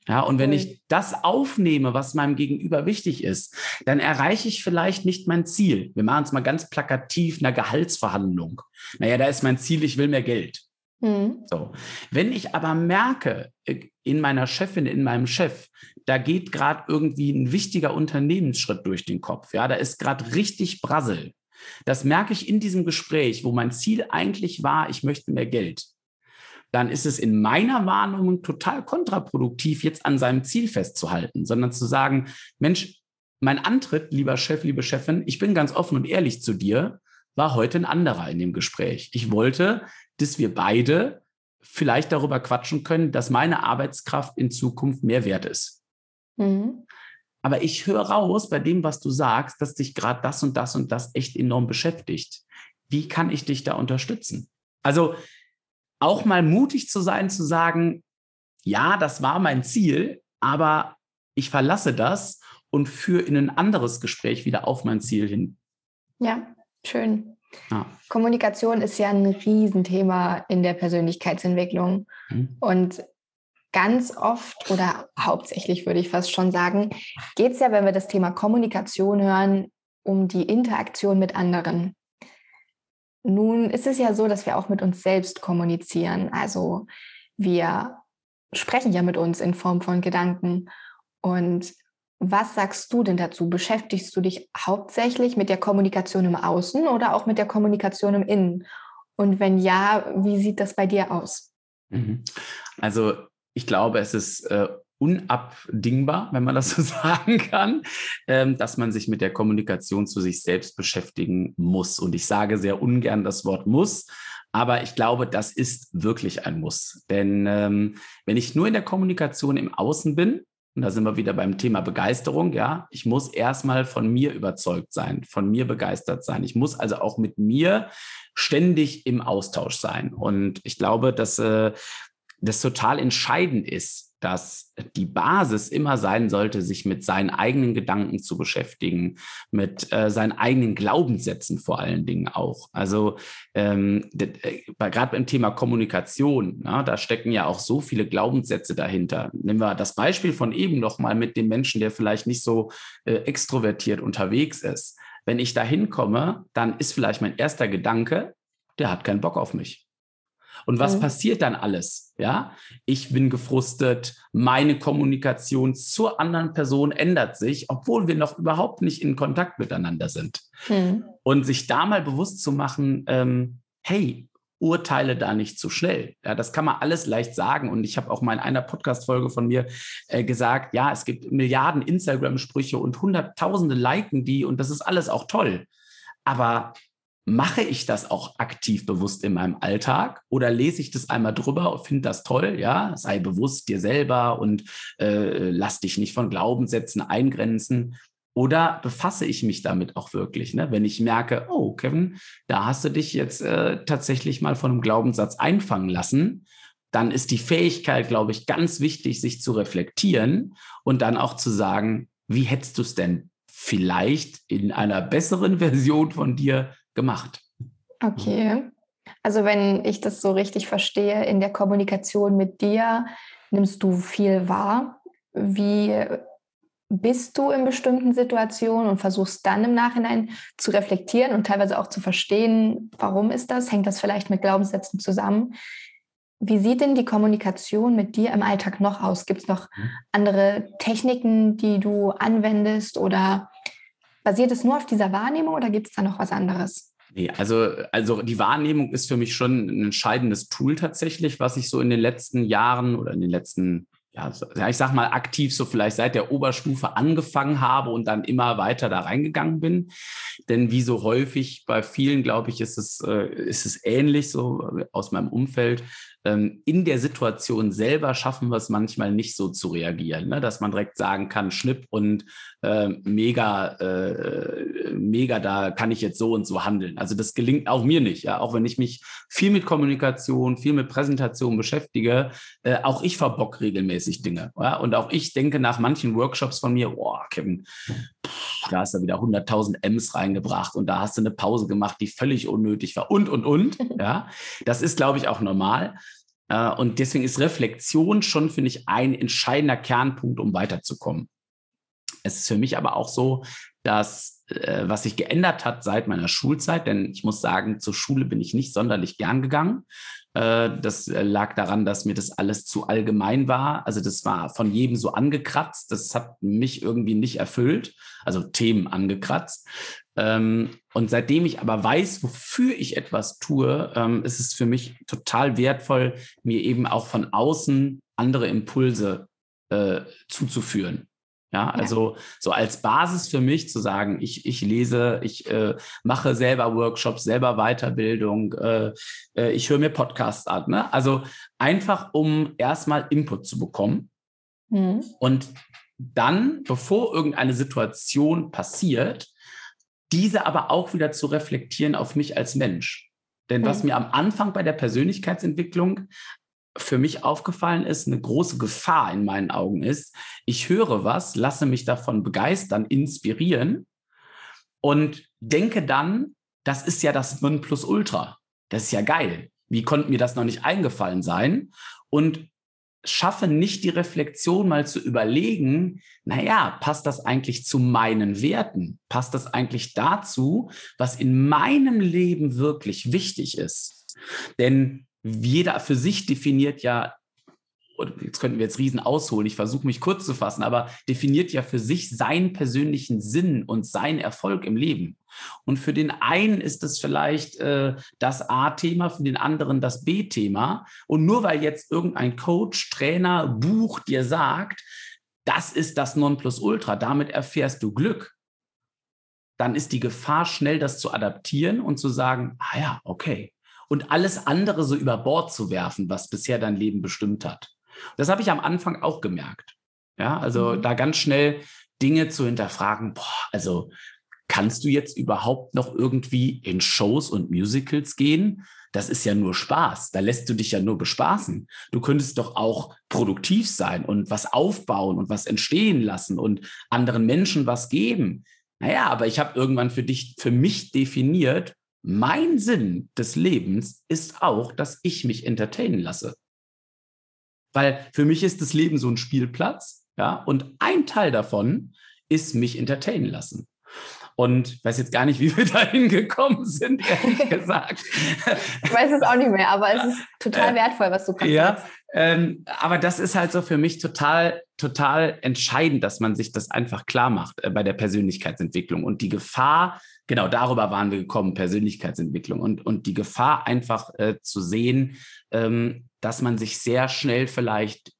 Ja, und wenn ich das aufnehme, was meinem Gegenüber wichtig ist, dann erreiche ich vielleicht nicht mein Ziel. Wir machen es mal ganz plakativ, einer Gehaltsverhandlung. Naja, da ist mein Ziel, ich will mehr Geld. Mhm. So. Wenn ich aber merke, äh, in meiner Chefin, in meinem Chef, da geht gerade irgendwie ein wichtiger Unternehmensschritt durch den Kopf, ja, da ist gerade richtig Brassel. Das merke ich in diesem Gespräch, wo mein Ziel eigentlich war, ich möchte mehr Geld. Dann ist es in meiner Wahrnehmung total kontraproduktiv, jetzt an seinem Ziel festzuhalten, sondern zu sagen, Mensch, mein Antritt, lieber Chef, liebe Chefin, ich bin ganz offen und ehrlich zu dir, war heute ein anderer in dem Gespräch. Ich wollte, dass wir beide vielleicht darüber quatschen können, dass meine Arbeitskraft in Zukunft mehr wert ist. Mhm. Aber ich höre raus bei dem, was du sagst, dass dich gerade das und das und das echt enorm beschäftigt. Wie kann ich dich da unterstützen? Also auch mal mutig zu sein, zu sagen, ja, das war mein Ziel, aber ich verlasse das und führe in ein anderes Gespräch wieder auf mein Ziel hin. Ja, schön. Ja. Kommunikation ist ja ein Riesenthema in der Persönlichkeitsentwicklung. Mhm. Und ganz oft oder hauptsächlich würde ich fast schon sagen, geht es ja, wenn wir das Thema Kommunikation hören, um die Interaktion mit anderen. Nun ist es ja so, dass wir auch mit uns selbst kommunizieren. Also wir sprechen ja mit uns in Form von Gedanken. Und was sagst du denn dazu? Beschäftigst du dich hauptsächlich mit der Kommunikation im Außen oder auch mit der Kommunikation im Innen? Und wenn ja, wie sieht das bei dir aus? Mhm. Also ich glaube, es ist äh, unabdingbar, wenn man das so sagen kann, ähm, dass man sich mit der Kommunikation zu sich selbst beschäftigen muss. Und ich sage sehr ungern das Wort muss, aber ich glaube, das ist wirklich ein Muss. Denn ähm, wenn ich nur in der Kommunikation im Außen bin, und da sind wir wieder beim Thema Begeisterung, ja. Ich muss erstmal von mir überzeugt sein, von mir begeistert sein. Ich muss also auch mit mir ständig im Austausch sein. Und ich glaube, dass äh, das total entscheidend ist, dass die Basis immer sein sollte, sich mit seinen eigenen Gedanken zu beschäftigen, mit äh, seinen eigenen Glaubenssätzen vor allen Dingen auch. Also ähm, äh, gerade beim Thema Kommunikation, na, da stecken ja auch so viele Glaubenssätze dahinter. Nehmen wir das Beispiel von eben noch mal mit dem Menschen, der vielleicht nicht so äh, extrovertiert unterwegs ist. Wenn ich da hinkomme, dann ist vielleicht mein erster Gedanke, der hat keinen Bock auf mich. Und was mhm. passiert dann alles? Ja, ich bin gefrustet, meine Kommunikation zur anderen Person ändert sich, obwohl wir noch überhaupt nicht in Kontakt miteinander sind. Mhm. Und sich da mal bewusst zu machen, ähm, hey, urteile da nicht zu schnell. Ja, das kann man alles leicht sagen. Und ich habe auch mal in einer Podcast-Folge von mir äh, gesagt, ja, es gibt Milliarden Instagram-Sprüche und Hunderttausende liken die und das ist alles auch toll. Aber mache ich das auch aktiv bewusst in meinem Alltag oder lese ich das einmal drüber und finde das toll, ja, sei bewusst dir selber und äh, lass dich nicht von Glaubenssätzen eingrenzen. Oder befasse ich mich damit auch wirklich? Ne? Wenn ich merke, oh, Kevin, da hast du dich jetzt äh, tatsächlich mal von einem Glaubenssatz einfangen lassen, dann ist die Fähigkeit, glaube ich, ganz wichtig, sich zu reflektieren und dann auch zu sagen, wie hättest du es denn vielleicht in einer besseren Version von dir gemacht? Okay. Also wenn ich das so richtig verstehe, in der Kommunikation mit dir nimmst du viel wahr. Wie bist du in bestimmten Situationen und versuchst dann im Nachhinein zu reflektieren und teilweise auch zu verstehen, warum ist das? Hängt das vielleicht mit Glaubenssätzen zusammen? Wie sieht denn die Kommunikation mit dir im Alltag noch aus? Gibt es noch mhm. andere Techniken, die du anwendest oder basiert es nur auf dieser Wahrnehmung oder gibt es da noch was anderes? Nee, also, also die Wahrnehmung ist für mich schon ein entscheidendes Tool tatsächlich, was ich so in den letzten Jahren oder in den letzten ja, ich sag mal, aktiv so vielleicht seit der Oberstufe angefangen habe und dann immer weiter da reingegangen bin. Denn wie so häufig bei vielen, glaube ich, ist es, äh, ist es ähnlich so aus meinem Umfeld. Ähm, in der Situation selber schaffen wir es manchmal nicht so zu reagieren, ne? dass man direkt sagen kann, Schnipp und äh, mega, äh, mega, da kann ich jetzt so und so handeln. Also das gelingt auch mir nicht, ja, auch wenn ich mich viel mit Kommunikation, viel mit Präsentation beschäftige, äh, auch ich verbock regelmäßig Dinge. Ja? Und auch ich denke nach manchen Workshops von mir, boah, Kevin, da hast du wieder 100.000 M's reingebracht und da hast du eine Pause gemacht, die völlig unnötig war und, und, und. Ja, das ist, glaube ich, auch normal. Äh, und deswegen ist Reflexion schon, finde ich, ein entscheidender Kernpunkt, um weiterzukommen. Es ist für mich aber auch so, dass äh, was sich geändert hat seit meiner Schulzeit, denn ich muss sagen, zur Schule bin ich nicht sonderlich gern gegangen. Äh, das lag daran, dass mir das alles zu allgemein war. Also das war von jedem so angekratzt. Das hat mich irgendwie nicht erfüllt. Also Themen angekratzt. Ähm, und seitdem ich aber weiß, wofür ich etwas tue, ähm, ist es für mich total wertvoll, mir eben auch von außen andere Impulse äh, zuzuführen. Ja, also ja. so als Basis für mich zu sagen, ich, ich lese, ich äh, mache selber Workshops, selber Weiterbildung, äh, äh, ich höre mir Podcasts an. Ne? Also einfach, um erstmal Input zu bekommen. Mhm. Und dann, bevor irgendeine Situation passiert, diese aber auch wieder zu reflektieren auf mich als Mensch. Denn was mhm. mir am Anfang bei der Persönlichkeitsentwicklung für mich aufgefallen ist, eine große Gefahr in meinen Augen ist, ich höre was, lasse mich davon begeistern, inspirieren und denke dann, das ist ja das Nonplusultra. Das ist ja geil. Wie konnte mir das noch nicht eingefallen sein? Und schaffe nicht die Reflexion mal zu überlegen, naja, passt das eigentlich zu meinen Werten? Passt das eigentlich dazu, was in meinem Leben wirklich wichtig ist? Denn jeder für sich definiert ja jetzt könnten wir jetzt riesen ausholen, ich versuche mich kurz zu fassen, aber definiert ja für sich seinen persönlichen Sinn und seinen Erfolg im Leben. Und für den einen ist es vielleicht äh, das A-Thema, für den anderen das B-Thema. Und nur weil jetzt irgendein Coach, Trainer, Buch dir sagt, das ist das Nonplusultra, damit erfährst du Glück, dann ist die Gefahr schnell, das zu adaptieren und zu sagen, ah ja, okay. Und alles andere so über Bord zu werfen, was bisher dein Leben bestimmt hat. Das habe ich am Anfang auch gemerkt. Ja, also mhm. da ganz schnell Dinge zu hinterfragen, boah, also kannst du jetzt überhaupt noch irgendwie in Shows und Musicals gehen? Das ist ja nur Spaß. Da lässt du dich ja nur bespaßen. Du könntest doch auch produktiv sein und was aufbauen und was entstehen lassen und anderen Menschen was geben. Naja, aber ich habe irgendwann für dich, für mich definiert, mein Sinn des Lebens ist auch, dass ich mich entertainen lasse. Weil für mich ist das Leben so ein Spielplatz, ja, und ein Teil davon ist mich entertainen lassen. Und ich weiß jetzt gar nicht, wie wir dahin gekommen sind, ehrlich gesagt. ich weiß es auch nicht mehr, aber es ist total äh, wertvoll, was du kannst. Ja, ähm, aber das ist halt so für mich total, total entscheidend, dass man sich das einfach klar macht äh, bei der Persönlichkeitsentwicklung. Und die Gefahr, genau darüber waren wir gekommen, Persönlichkeitsentwicklung. Und, und die Gefahr einfach äh, zu sehen, ähm, dass man sich sehr schnell vielleicht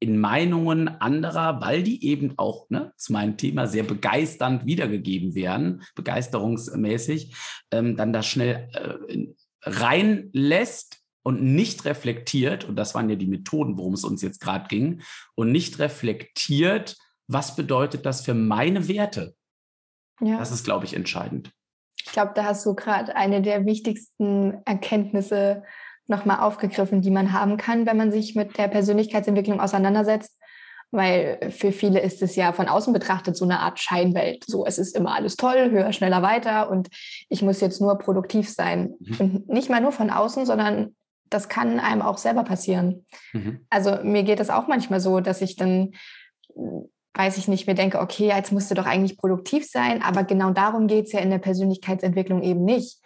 in Meinungen anderer, weil die eben auch ne, zu meinem Thema sehr begeisternd wiedergegeben werden, begeisterungsmäßig, ähm, dann da schnell äh, reinlässt und nicht reflektiert, und das waren ja die Methoden, worum es uns jetzt gerade ging, und nicht reflektiert, was bedeutet das für meine Werte? Ja. Das ist, glaube ich, entscheidend. Ich glaube, da hast du gerade eine der wichtigsten Erkenntnisse nochmal aufgegriffen, die man haben kann, wenn man sich mit der Persönlichkeitsentwicklung auseinandersetzt. Weil für viele ist es ja von außen betrachtet so eine Art Scheinwelt. So, es ist immer alles toll, höher, schneller, weiter und ich muss jetzt nur produktiv sein. Mhm. Und nicht mal nur von außen, sondern das kann einem auch selber passieren. Mhm. Also mir geht es auch manchmal so, dass ich dann weiß ich nicht, mir denke, okay, jetzt musst du doch eigentlich produktiv sein, aber genau darum geht es ja in der Persönlichkeitsentwicklung eben nicht.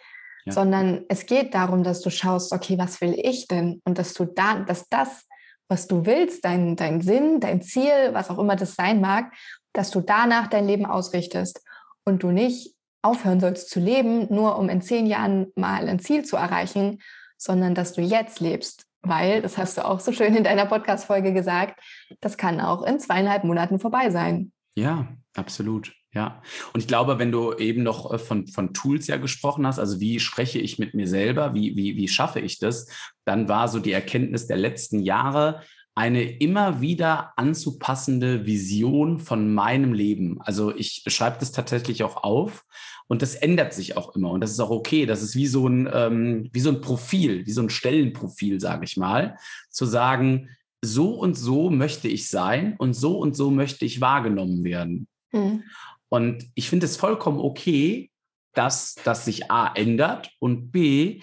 Ja. Sondern es geht darum, dass du schaust, okay, was will ich denn? Und dass du da, dass das, was du willst, dein, dein Sinn, dein Ziel, was auch immer das sein mag, dass du danach dein Leben ausrichtest und du nicht aufhören sollst zu leben, nur um in zehn Jahren mal ein Ziel zu erreichen, sondern dass du jetzt lebst weil, das hast du auch so schön in deiner Podcast-Folge gesagt, das kann auch in zweieinhalb Monaten vorbei sein. Ja, absolut. Ja, und ich glaube, wenn du eben noch äh, von, von Tools ja gesprochen hast, also wie spreche ich mit mir selber, wie, wie, wie schaffe ich das, dann war so die Erkenntnis der letzten Jahre, eine immer wieder anzupassende Vision von meinem Leben. Also ich schreibe das tatsächlich auch auf und das ändert sich auch immer und das ist auch okay. Das ist wie so ein, ähm, wie so ein Profil, wie so ein Stellenprofil, sage ich mal, zu sagen, so und so möchte ich sein und so und so möchte ich wahrgenommen werden. Mhm. Und ich finde es vollkommen okay, dass das sich A ändert und B,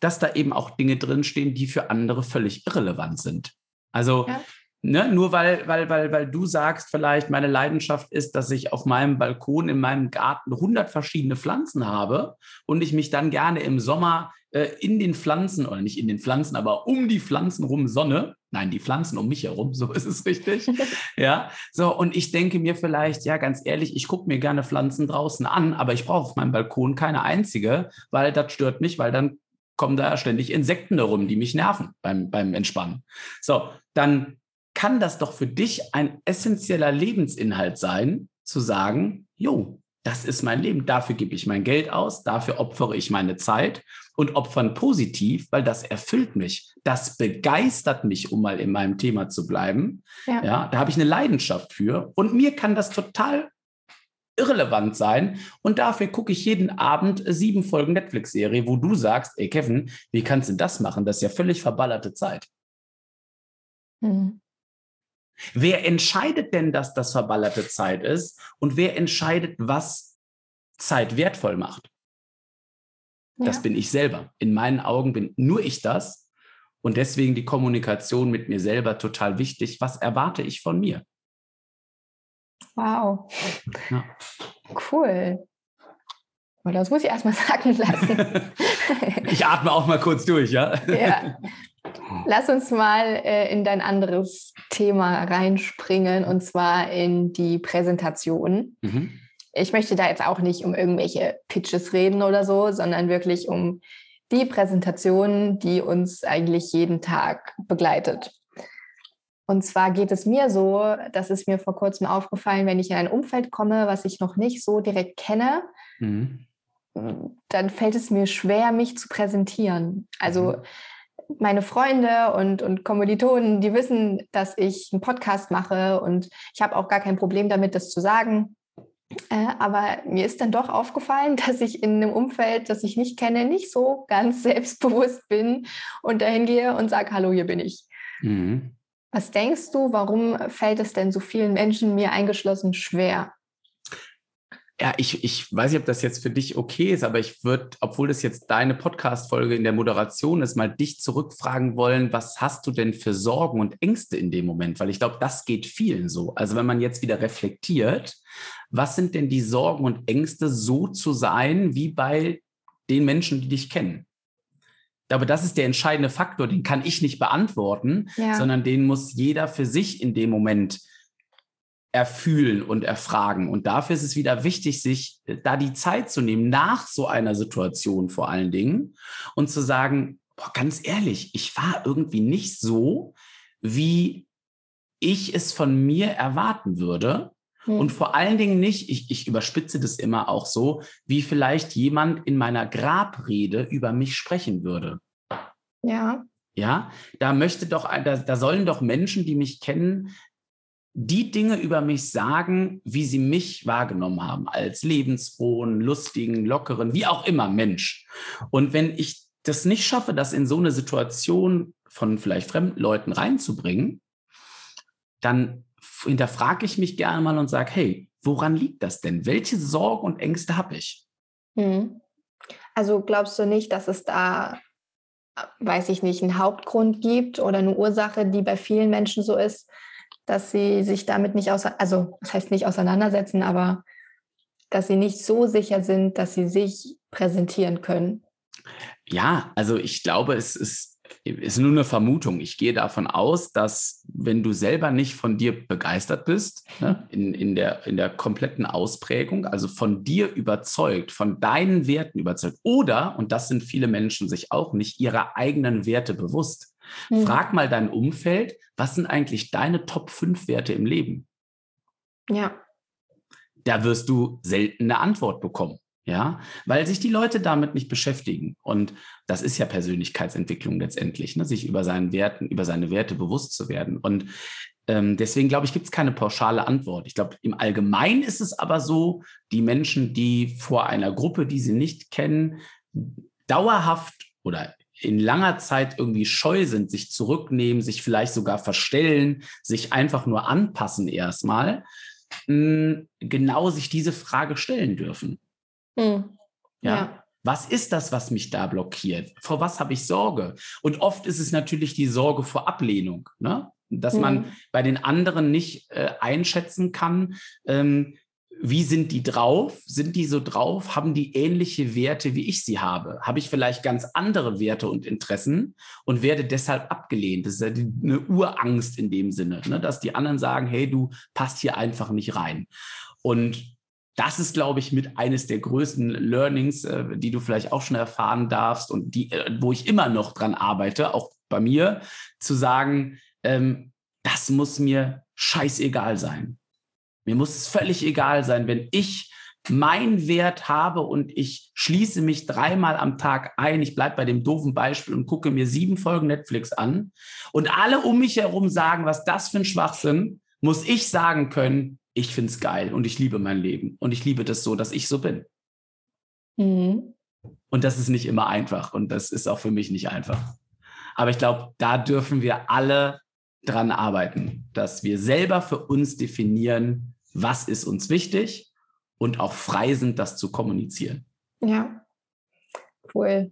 dass da eben auch Dinge drinstehen, die für andere völlig irrelevant sind. Also ja. Ne, nur weil, weil, weil, weil du sagst, vielleicht meine Leidenschaft ist, dass ich auf meinem Balkon in meinem Garten 100 verschiedene Pflanzen habe und ich mich dann gerne im Sommer äh, in den Pflanzen, oder nicht in den Pflanzen, aber um die Pflanzen rum sonne. Nein, die Pflanzen um mich herum, so ist es richtig. ja, so, und ich denke mir vielleicht, ja, ganz ehrlich, ich gucke mir gerne Pflanzen draußen an, aber ich brauche auf meinem Balkon keine einzige, weil das stört mich, weil dann kommen da ständig Insekten herum, die mich nerven beim, beim Entspannen. So, dann kann das doch für dich ein essentieller Lebensinhalt sein, zu sagen, jo, das ist mein Leben, dafür gebe ich mein Geld aus, dafür opfere ich meine Zeit und opfern positiv, weil das erfüllt mich, das begeistert mich, um mal in meinem Thema zu bleiben. Ja, ja da habe ich eine Leidenschaft für und mir kann das total irrelevant sein. Und dafür gucke ich jeden Abend sieben Folgen Netflix-Serie, wo du sagst, ey Kevin, wie kannst du das machen? Das ist ja völlig verballerte Zeit. Mhm. Wer entscheidet denn, dass das verballerte Zeit ist? Und wer entscheidet, was Zeit wertvoll macht? Ja. Das bin ich selber. In meinen Augen bin nur ich das. Und deswegen die Kommunikation mit mir selber total wichtig. Was erwarte ich von mir? Wow. Ja. Cool. Und das muss ich erstmal sagen lassen. ich atme auch mal kurz durch, ja? ja. Lass uns mal äh, in dein anderes Thema reinspringen und zwar in die Präsentation. Mhm. Ich möchte da jetzt auch nicht um irgendwelche Pitches reden oder so, sondern wirklich um die Präsentation, die uns eigentlich jeden Tag begleitet. Und zwar geht es mir so, das ist mir vor kurzem aufgefallen, wenn ich in ein Umfeld komme, was ich noch nicht so direkt kenne, mhm. dann fällt es mir schwer, mich zu präsentieren. Also mhm. Meine Freunde und, und Kommilitonen, die wissen, dass ich einen Podcast mache und ich habe auch gar kein Problem damit, das zu sagen. Äh, aber mir ist dann doch aufgefallen, dass ich in einem Umfeld, das ich nicht kenne, nicht so ganz selbstbewusst bin und dahin gehe und sage, hallo, hier bin ich. Mhm. Was denkst du, warum fällt es denn so vielen Menschen, mir eingeschlossen, schwer? Ja, ich, ich weiß nicht, ob das jetzt für dich okay ist, aber ich würde, obwohl das jetzt deine Podcast-Folge in der Moderation ist, mal dich zurückfragen wollen, was hast du denn für Sorgen und Ängste in dem Moment? Weil ich glaube, das geht vielen so. Also wenn man jetzt wieder reflektiert, was sind denn die Sorgen und Ängste, so zu sein wie bei den Menschen, die dich kennen? glaube, das ist der entscheidende Faktor, den kann ich nicht beantworten, ja. sondern den muss jeder für sich in dem Moment erfühlen und erfragen. Und dafür ist es wieder wichtig, sich äh, da die Zeit zu nehmen, nach so einer Situation vor allen Dingen, und zu sagen, boah, ganz ehrlich, ich war irgendwie nicht so, wie ich es von mir erwarten würde. Hm. Und vor allen Dingen nicht, ich, ich überspitze das immer auch so, wie vielleicht jemand in meiner Grabrede über mich sprechen würde. Ja. Ja, da möchte doch, da, da sollen doch Menschen, die mich kennen, die Dinge über mich sagen, wie sie mich wahrgenommen haben, als lebensfrohen, lustigen, lockeren, wie auch immer Mensch. Und wenn ich das nicht schaffe, das in so eine Situation von vielleicht fremden Leuten reinzubringen, dann hinterfrage ich mich gerne mal und sage, hey, woran liegt das denn? Welche Sorgen und Ängste habe ich? Hm. Also glaubst du nicht, dass es da, weiß ich nicht, einen Hauptgrund gibt oder eine Ursache, die bei vielen Menschen so ist, dass sie sich damit nicht auseinander, also das heißt nicht auseinandersetzen, aber dass sie nicht so sicher sind, dass sie sich präsentieren können? Ja, also ich glaube, es ist ist nur eine Vermutung. Ich gehe davon aus, dass wenn du selber nicht von dir begeistert bist, ne, in, in, der, in der kompletten Ausprägung, also von dir überzeugt, von deinen Werten überzeugt, oder, und das sind viele Menschen sich auch nicht, ihrer eigenen Werte bewusst. Mhm. Frag mal dein Umfeld, was sind eigentlich deine Top 5 Werte im Leben? Ja. Da wirst du selten eine Antwort bekommen. Ja, weil sich die Leute damit nicht beschäftigen. Und das ist ja Persönlichkeitsentwicklung letztendlich, ne? sich über seinen Werten, über seine Werte bewusst zu werden. Und ähm, deswegen glaube ich, gibt es keine pauschale Antwort. Ich glaube, im Allgemeinen ist es aber so, die Menschen, die vor einer Gruppe, die sie nicht kennen, dauerhaft oder in langer Zeit irgendwie scheu sind, sich zurücknehmen, sich vielleicht sogar verstellen, sich einfach nur anpassen erstmal, genau sich diese Frage stellen dürfen. Mhm. Ja. ja. Was ist das, was mich da blockiert? Vor was habe ich Sorge? Und oft ist es natürlich die Sorge vor Ablehnung, ne? dass mhm. man bei den anderen nicht äh, einschätzen kann, ähm, wie sind die drauf? Sind die so drauf? Haben die ähnliche Werte, wie ich sie habe? Habe ich vielleicht ganz andere Werte und Interessen und werde deshalb abgelehnt? Das ist ja eine Urangst in dem Sinne, ne? dass die anderen sagen, hey, du passt hier einfach nicht rein. Und das ist, glaube ich, mit eines der größten Learnings, äh, die du vielleicht auch schon erfahren darfst und die, äh, wo ich immer noch dran arbeite, auch bei mir, zu sagen, ähm, das muss mir scheißegal sein. Mir muss es völlig egal sein, wenn ich meinen Wert habe und ich schließe mich dreimal am Tag ein. Ich bleibe bei dem doofen Beispiel und gucke mir sieben Folgen Netflix an und alle um mich herum sagen, was das für ein Schwachsinn, muss ich sagen können, ich finde es geil und ich liebe mein Leben und ich liebe das so, dass ich so bin. Mhm. Und das ist nicht immer einfach und das ist auch für mich nicht einfach. Aber ich glaube, da dürfen wir alle dran arbeiten, dass wir selber für uns definieren, was ist uns wichtig und auch frei sind, das zu kommunizieren. Ja, cool.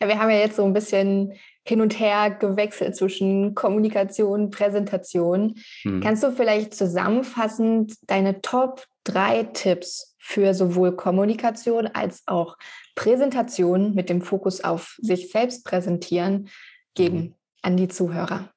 Ja, wir haben ja jetzt so ein bisschen hin und her gewechselt zwischen Kommunikation, und Präsentation. Hm. Kannst du vielleicht zusammenfassend deine Top drei Tipps für sowohl Kommunikation als auch Präsentation mit dem Fokus auf sich selbst präsentieren geben hm. an die Zuhörer?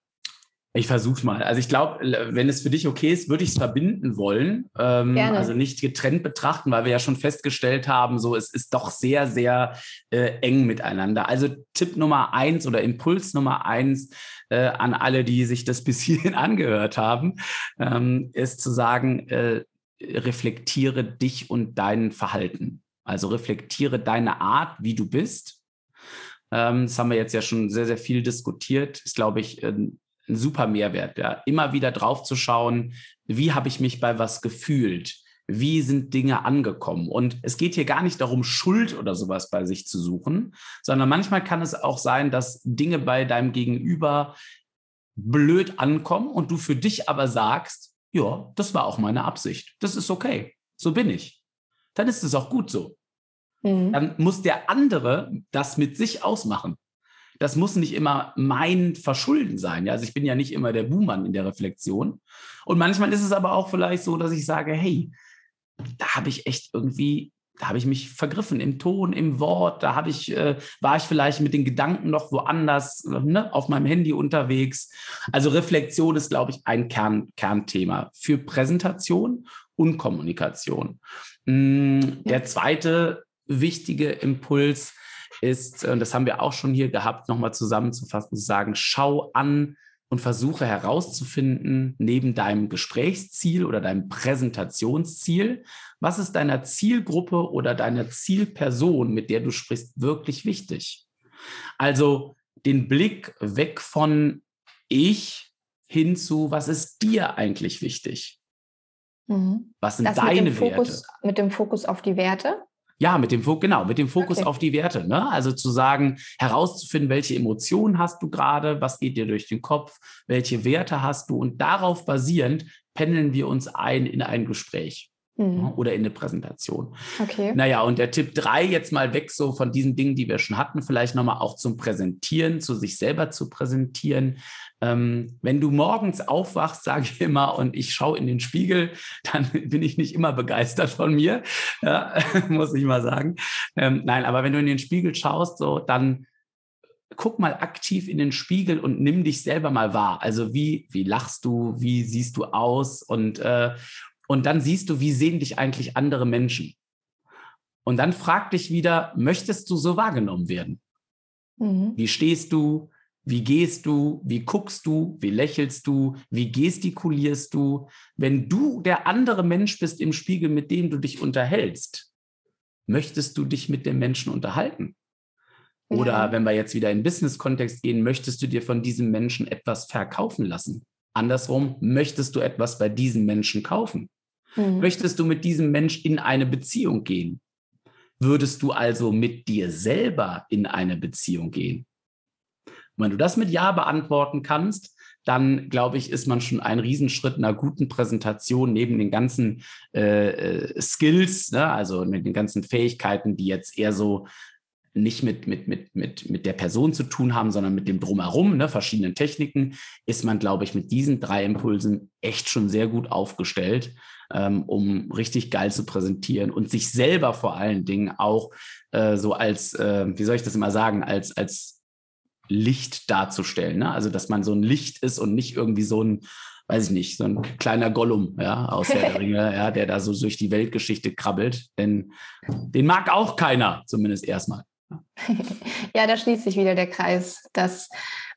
Ich versuche mal. Also ich glaube, wenn es für dich okay ist, würde ich es verbinden wollen. Ähm, Gerne. Also nicht getrennt betrachten, weil wir ja schon festgestellt haben, so es ist doch sehr, sehr äh, eng miteinander. Also Tipp Nummer eins oder Impuls Nummer eins äh, an alle, die sich das bis hierhin angehört haben, ähm, ist zu sagen, äh, reflektiere dich und dein Verhalten. Also reflektiere deine Art, wie du bist. Ähm, das haben wir jetzt ja schon sehr, sehr viel diskutiert. Ist, glaube ich, ein super Mehrwert, ja. Immer wieder drauf zu schauen, wie habe ich mich bei was gefühlt? Wie sind Dinge angekommen? Und es geht hier gar nicht darum, Schuld oder sowas bei sich zu suchen, sondern manchmal kann es auch sein, dass Dinge bei deinem Gegenüber blöd ankommen und du für dich aber sagst, ja, das war auch meine Absicht. Das ist okay. So bin ich. Dann ist es auch gut so. Mhm. Dann muss der andere das mit sich ausmachen das muss nicht immer mein Verschulden sein. Ja? Also ich bin ja nicht immer der Buhmann in der Reflexion. Und manchmal ist es aber auch vielleicht so, dass ich sage, hey, da habe ich echt irgendwie, da habe ich mich vergriffen im Ton, im Wort, da habe ich, äh, war ich vielleicht mit den Gedanken noch woanders, ne, auf meinem Handy unterwegs. Also Reflexion ist, glaube ich, ein Kern, Kernthema für Präsentation und Kommunikation. Mm, der zweite wichtige Impuls ist, und das haben wir auch schon hier gehabt, nochmal zusammenzufassen, zu sagen, schau an und versuche herauszufinden, neben deinem Gesprächsziel oder deinem Präsentationsziel, was ist deiner Zielgruppe oder deiner Zielperson, mit der du sprichst, wirklich wichtig. Also den Blick weg von ich hin zu, was ist dir eigentlich wichtig? Mhm. Was sind das deine mit Fokus, Werte? Mit dem Fokus auf die Werte? Ja, mit dem Fokus, genau, mit dem Fokus okay. auf die Werte. Ne? Also zu sagen, herauszufinden, welche Emotionen hast du gerade, was geht dir durch den Kopf, welche Werte hast du und darauf basierend pendeln wir uns ein in ein Gespräch. Mhm. Oder in eine Präsentation. Okay. Naja, und der Tipp drei jetzt mal weg so von diesen Dingen, die wir schon hatten, vielleicht nochmal auch zum Präsentieren, zu sich selber zu präsentieren. Ähm, wenn du morgens aufwachst, sage ich immer, und ich schaue in den Spiegel, dann bin ich nicht immer begeistert von mir, ja, muss ich mal sagen. Ähm, nein, aber wenn du in den Spiegel schaust, so, dann guck mal aktiv in den Spiegel und nimm dich selber mal wahr. Also wie, wie lachst du, wie siehst du aus und, äh, und dann siehst du, wie sehen dich eigentlich andere Menschen. Und dann frag dich wieder, möchtest du so wahrgenommen werden? Mhm. Wie stehst du? Wie gehst du? Wie guckst du? Wie lächelst du? Wie gestikulierst du? Wenn du der andere Mensch bist im Spiegel, mit dem du dich unterhältst, möchtest du dich mit dem Menschen unterhalten? Oder ja. wenn wir jetzt wieder in Business-Kontext gehen, möchtest du dir von diesem Menschen etwas verkaufen lassen? Andersrum, möchtest du etwas bei diesem Menschen kaufen? Mhm. Möchtest du mit diesem Mensch in eine Beziehung gehen? Würdest du also mit dir selber in eine Beziehung gehen? Und wenn du das mit Ja beantworten kannst, dann glaube ich, ist man schon einen Riesenschritt einer guten Präsentation neben den ganzen äh, äh, Skills, ne? also mit den ganzen Fähigkeiten, die jetzt eher so nicht mit, mit, mit, mit, mit der Person zu tun haben, sondern mit dem Drumherum, ne, verschiedenen Techniken, ist man, glaube ich, mit diesen drei Impulsen echt schon sehr gut aufgestellt, ähm, um richtig geil zu präsentieren und sich selber vor allen Dingen auch äh, so als, äh, wie soll ich das immer sagen, als, als Licht darzustellen. Ne? Also, dass man so ein Licht ist und nicht irgendwie so ein, weiß ich nicht, so ein kleiner Gollum, ja, aus der Ringe, ja, der da so durch die Weltgeschichte krabbelt. Denn den mag auch keiner, zumindest erstmal. Ja, da schließt sich wieder der Kreis, dass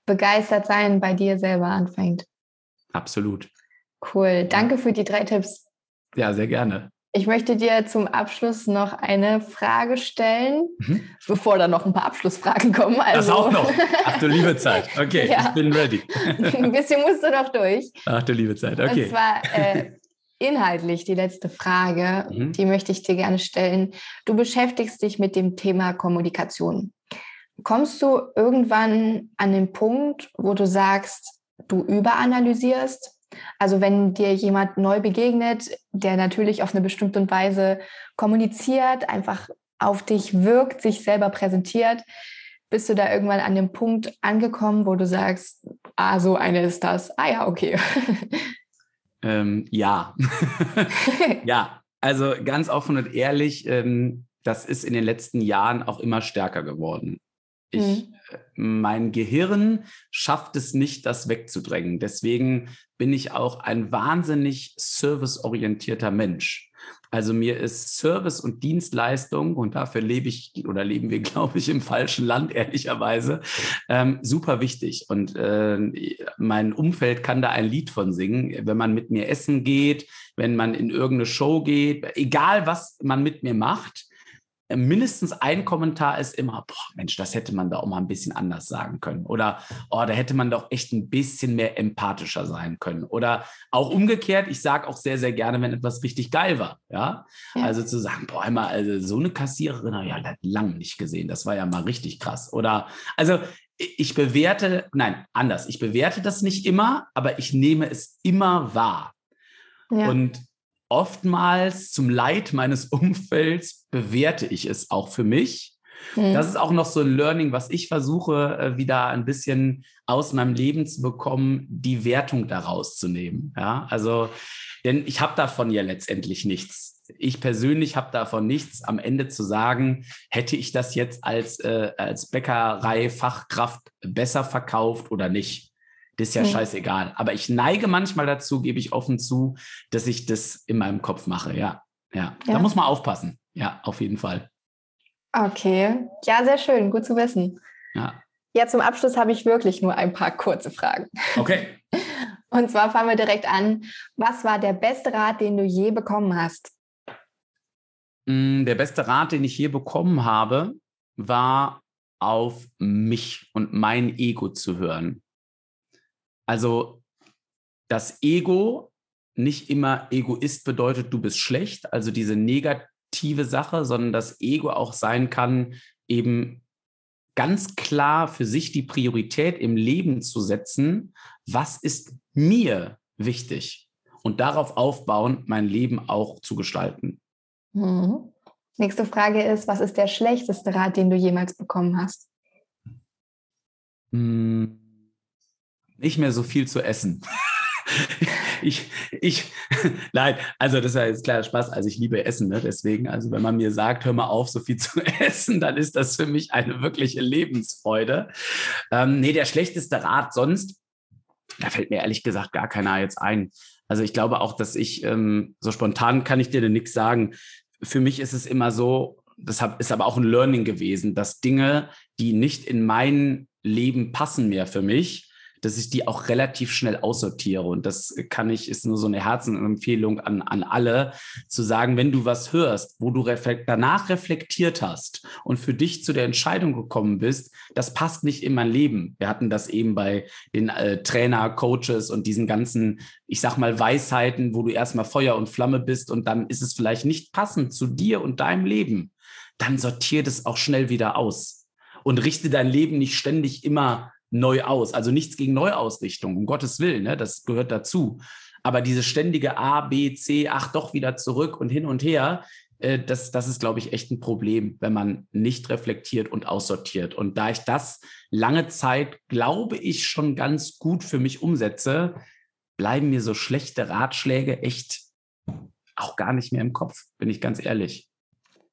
begeistert sein bei dir selber anfängt. Absolut. Cool. Danke für die drei Tipps. Ja, sehr gerne. Ich möchte dir zum Abschluss noch eine Frage stellen, mhm. bevor da noch ein paar Abschlussfragen kommen. Also, das auch noch. Ach du liebe Zeit. Okay, ja. ich bin ready. ein bisschen musst du noch durch. Ach du liebe Zeit. Okay. Und zwar äh, inhaltlich die letzte Frage, mhm. die möchte ich dir gerne stellen. Du beschäftigst dich mit dem Thema Kommunikation. Kommst du irgendwann an den Punkt, wo du sagst, du überanalysierst? Also wenn dir jemand neu begegnet, der natürlich auf eine bestimmte Weise kommuniziert, einfach auf dich wirkt, sich selber präsentiert, bist du da irgendwann an dem Punkt angekommen, wo du sagst, ah, so eine ist das. Ah ja, okay. Ähm, ja. ja, also ganz offen und ehrlich, ähm, das ist in den letzten Jahren auch immer stärker geworden. Ich, mhm. Äh, mein Gehirn schafft es nicht, das wegzudrängen. Deswegen bin ich auch ein wahnsinnig serviceorientierter Mensch. Also mir ist Service und Dienstleistung, und dafür lebe ich oder leben wir, glaube ich, im falschen Land, ehrlicherweise, ähm, super wichtig. Und äh, mein Umfeld kann da ein Lied von singen. Wenn man mit mir essen geht, wenn man in irgendeine Show geht, egal was man mit mir macht, mindestens ein Kommentar ist immer, boah, Mensch, das hätte man da auch mal ein bisschen anders sagen können. Oder, oh, da hätte man doch echt ein bisschen mehr empathischer sein können. Oder auch umgekehrt, ich sage auch sehr, sehr gerne, wenn etwas richtig geil war. Ja, ja. also zu sagen, boah, einmal, also so eine Kassiererin habe ich halt lange nicht gesehen. Das war ja mal richtig krass. Oder, also ich bewerte, nein, anders. Ich bewerte das nicht immer, aber ich nehme es immer wahr. Ja. Und oftmals zum Leid meines Umfelds bewerte ich es auch für mich. Mhm. Das ist auch noch so ein Learning, was ich versuche, äh, wieder ein bisschen aus meinem Leben zu bekommen, die Wertung daraus zu nehmen. Ja, also, denn ich habe davon ja letztendlich nichts. Ich persönlich habe davon nichts, am Ende zu sagen, hätte ich das jetzt als, äh, als Bäckerei-Fachkraft besser verkauft oder nicht. Das ist ja mhm. scheißegal. Aber ich neige manchmal dazu, gebe ich offen zu, dass ich das in meinem Kopf mache. Ja, ja. ja. Da muss man aufpassen. Ja, auf jeden Fall. Okay. Ja, sehr schön. Gut zu wissen. Ja. Ja, zum Abschluss habe ich wirklich nur ein paar kurze Fragen. Okay. Und zwar fangen wir direkt an. Was war der beste Rat, den du je bekommen hast? Mm, der beste Rat, den ich je bekommen habe, war auf mich und mein Ego zu hören. Also das Ego nicht immer Egoist bedeutet, du bist schlecht, also diese negative Sache, sondern das Ego auch sein kann, eben ganz klar für sich die Priorität im Leben zu setzen, was ist mir wichtig und darauf aufbauen, mein Leben auch zu gestalten. Mhm. Nächste Frage ist, was ist der schlechteste Rat, den du jemals bekommen hast? Hm, nicht mehr so viel zu essen. ich, ich, nein, also das ist ja jetzt klar Spaß. Also ich liebe Essen, ne? deswegen, also wenn man mir sagt, hör mal auf, so viel zu essen, dann ist das für mich eine wirkliche Lebensfreude. Ähm, nee, der schlechteste Rat sonst, da fällt mir ehrlich gesagt gar keiner jetzt ein. Also ich glaube auch, dass ich, ähm, so spontan kann ich dir nichts sagen. Für mich ist es immer so, das ist aber auch ein Learning gewesen, dass Dinge, die nicht in mein Leben passen mehr für mich, dass ich die auch relativ schnell aussortiere. Und das kann ich, ist nur so eine Herzenempfehlung an, an alle, zu sagen, wenn du was hörst, wo du reflekt, danach reflektiert hast und für dich zu der Entscheidung gekommen bist, das passt nicht in mein Leben. Wir hatten das eben bei den äh, Trainer, Coaches und diesen ganzen, ich sag mal, Weisheiten, wo du erstmal Feuer und Flamme bist und dann ist es vielleicht nicht passend zu dir und deinem Leben. Dann sortier das auch schnell wieder aus und richte dein Leben nicht ständig immer neu aus. Also nichts gegen Neuausrichtung, um Gottes Willen, ne? das gehört dazu. Aber diese ständige A, B, C, ach doch wieder zurück und hin und her, äh, das, das ist, glaube ich, echt ein Problem, wenn man nicht reflektiert und aussortiert. Und da ich das lange Zeit, glaube ich, schon ganz gut für mich umsetze, bleiben mir so schlechte Ratschläge echt auch gar nicht mehr im Kopf, bin ich ganz ehrlich.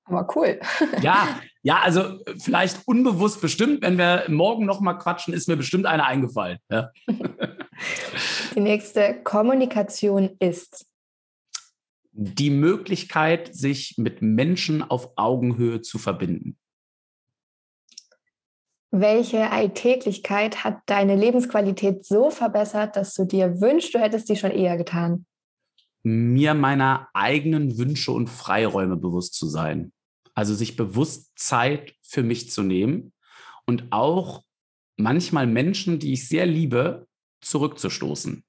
Aber cool. ja, ja, also vielleicht unbewusst bestimmt, wenn wir morgen nochmal quatschen, ist mir bestimmt eine eingefallen. Ja. Die nächste Kommunikation ist die Möglichkeit, sich mit Menschen auf Augenhöhe zu verbinden. Welche Alltäglichkeit hat deine Lebensqualität so verbessert, dass du dir wünschst, du hättest sie schon eher getan? Mir meiner eigenen Wünsche und Freiräume bewusst zu sein. Also sich bewusst Zeit für mich zu nehmen und auch manchmal Menschen, die ich sehr liebe, zurückzustoßen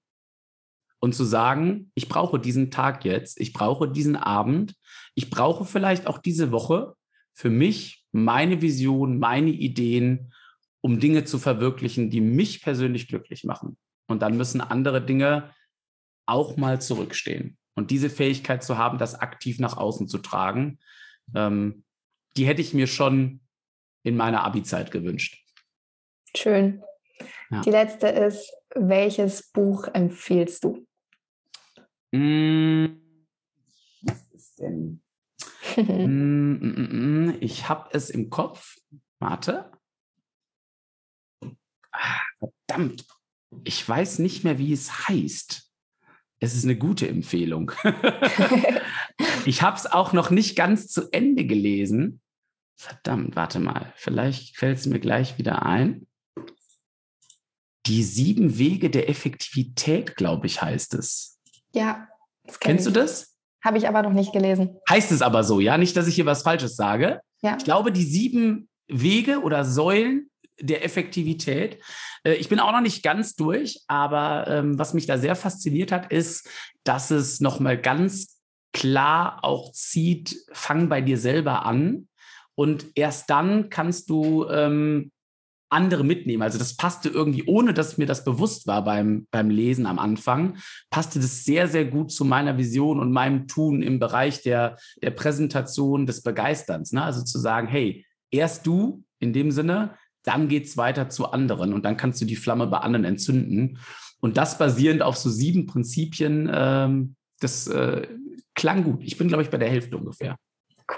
und zu sagen, ich brauche diesen Tag jetzt, ich brauche diesen Abend, ich brauche vielleicht auch diese Woche für mich, meine Vision, meine Ideen, um Dinge zu verwirklichen, die mich persönlich glücklich machen. Und dann müssen andere Dinge auch mal zurückstehen. Und diese Fähigkeit zu haben, das aktiv nach außen zu tragen, ähm, die hätte ich mir schon in meiner Abi-Zeit gewünscht. Schön. Ja. Die letzte ist, welches Buch empfiehlst du? Mm, was ist denn? Mm, mm, mm, ich habe es im Kopf. Warte. Ah, verdammt. Ich weiß nicht mehr, wie es heißt. Es ist eine gute Empfehlung. ich habe es auch noch nicht ganz zu Ende gelesen. Verdammt, warte mal. Vielleicht fällt es mir gleich wieder ein. Die sieben Wege der Effektivität, glaube ich, heißt es. Ja. Kennst ich. du das? Habe ich aber noch nicht gelesen. Heißt es aber so, ja? Nicht, dass ich hier was Falsches sage. Ja. Ich glaube, die sieben Wege oder Säulen der Effektivität. Äh, ich bin auch noch nicht ganz durch, aber ähm, was mich da sehr fasziniert hat, ist, dass es nochmal ganz klar auch zieht, fang bei dir selber an. Und erst dann kannst du ähm, andere mitnehmen. Also das passte irgendwie, ohne dass mir das bewusst war beim, beim Lesen am Anfang, passte das sehr, sehr gut zu meiner Vision und meinem Tun im Bereich der, der Präsentation, des Begeisterns. Ne? Also zu sagen, hey, erst du in dem Sinne, dann geht es weiter zu anderen und dann kannst du die Flamme bei anderen entzünden. Und das basierend auf so sieben Prinzipien, ähm, das äh, klang gut. Ich bin, glaube ich, bei der Hälfte ungefähr.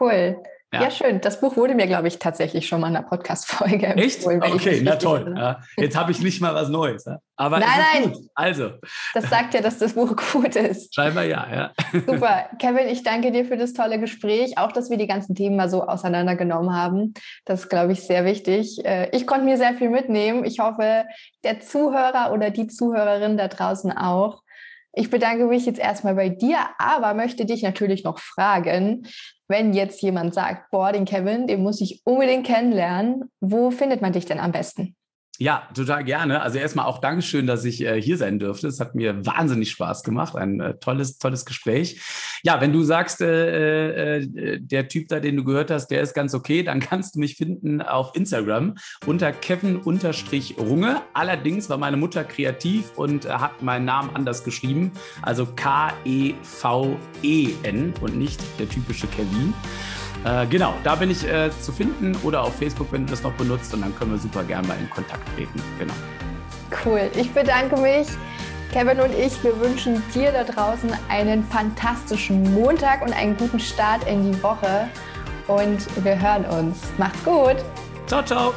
Cool. Ja. ja. schön. Das Buch wurde mir, glaube ich, tatsächlich schon mal in einer Podcast-Folge Echt? Okay, na toll. Ja. Jetzt habe ich nicht mal was Neues. Aber nein, nein. Gut. Also. Das sagt ja, dass das Buch gut ist. Scheinbar ja, ja. Super. Kevin, ich danke dir für das tolle Gespräch. Auch, dass wir die ganzen Themen mal so auseinandergenommen haben. Das ist, glaube ich, sehr wichtig. Äh, ich konnte mir sehr viel mitnehmen. Ich hoffe, der Zuhörer oder die Zuhörerin da draußen auch. Ich bedanke mich jetzt erstmal bei dir, aber möchte dich natürlich noch fragen, wenn jetzt jemand sagt, boah, den Kevin, den muss ich unbedingt kennenlernen, wo findet man dich denn am besten? Ja, total gerne. Also erstmal auch Dankeschön, dass ich äh, hier sein durfte. Es hat mir wahnsinnig Spaß gemacht. Ein äh, tolles, tolles Gespräch. Ja, wenn du sagst, äh, äh, der Typ da, den du gehört hast, der ist ganz okay, dann kannst du mich finden auf Instagram unter Kevin-Runge. Allerdings war meine Mutter kreativ und hat meinen Namen anders geschrieben. Also K-E-V-E-N und nicht der typische Kevin. Äh, genau, da bin ich äh, zu finden oder auf Facebook, wenn du das noch benutzt und dann können wir super gerne mal in Kontakt treten. Genau. Cool, ich bedanke mich. Kevin und ich, wir wünschen dir da draußen einen fantastischen Montag und einen guten Start in die Woche. Und wir hören uns. Macht's gut. Ciao, ciao.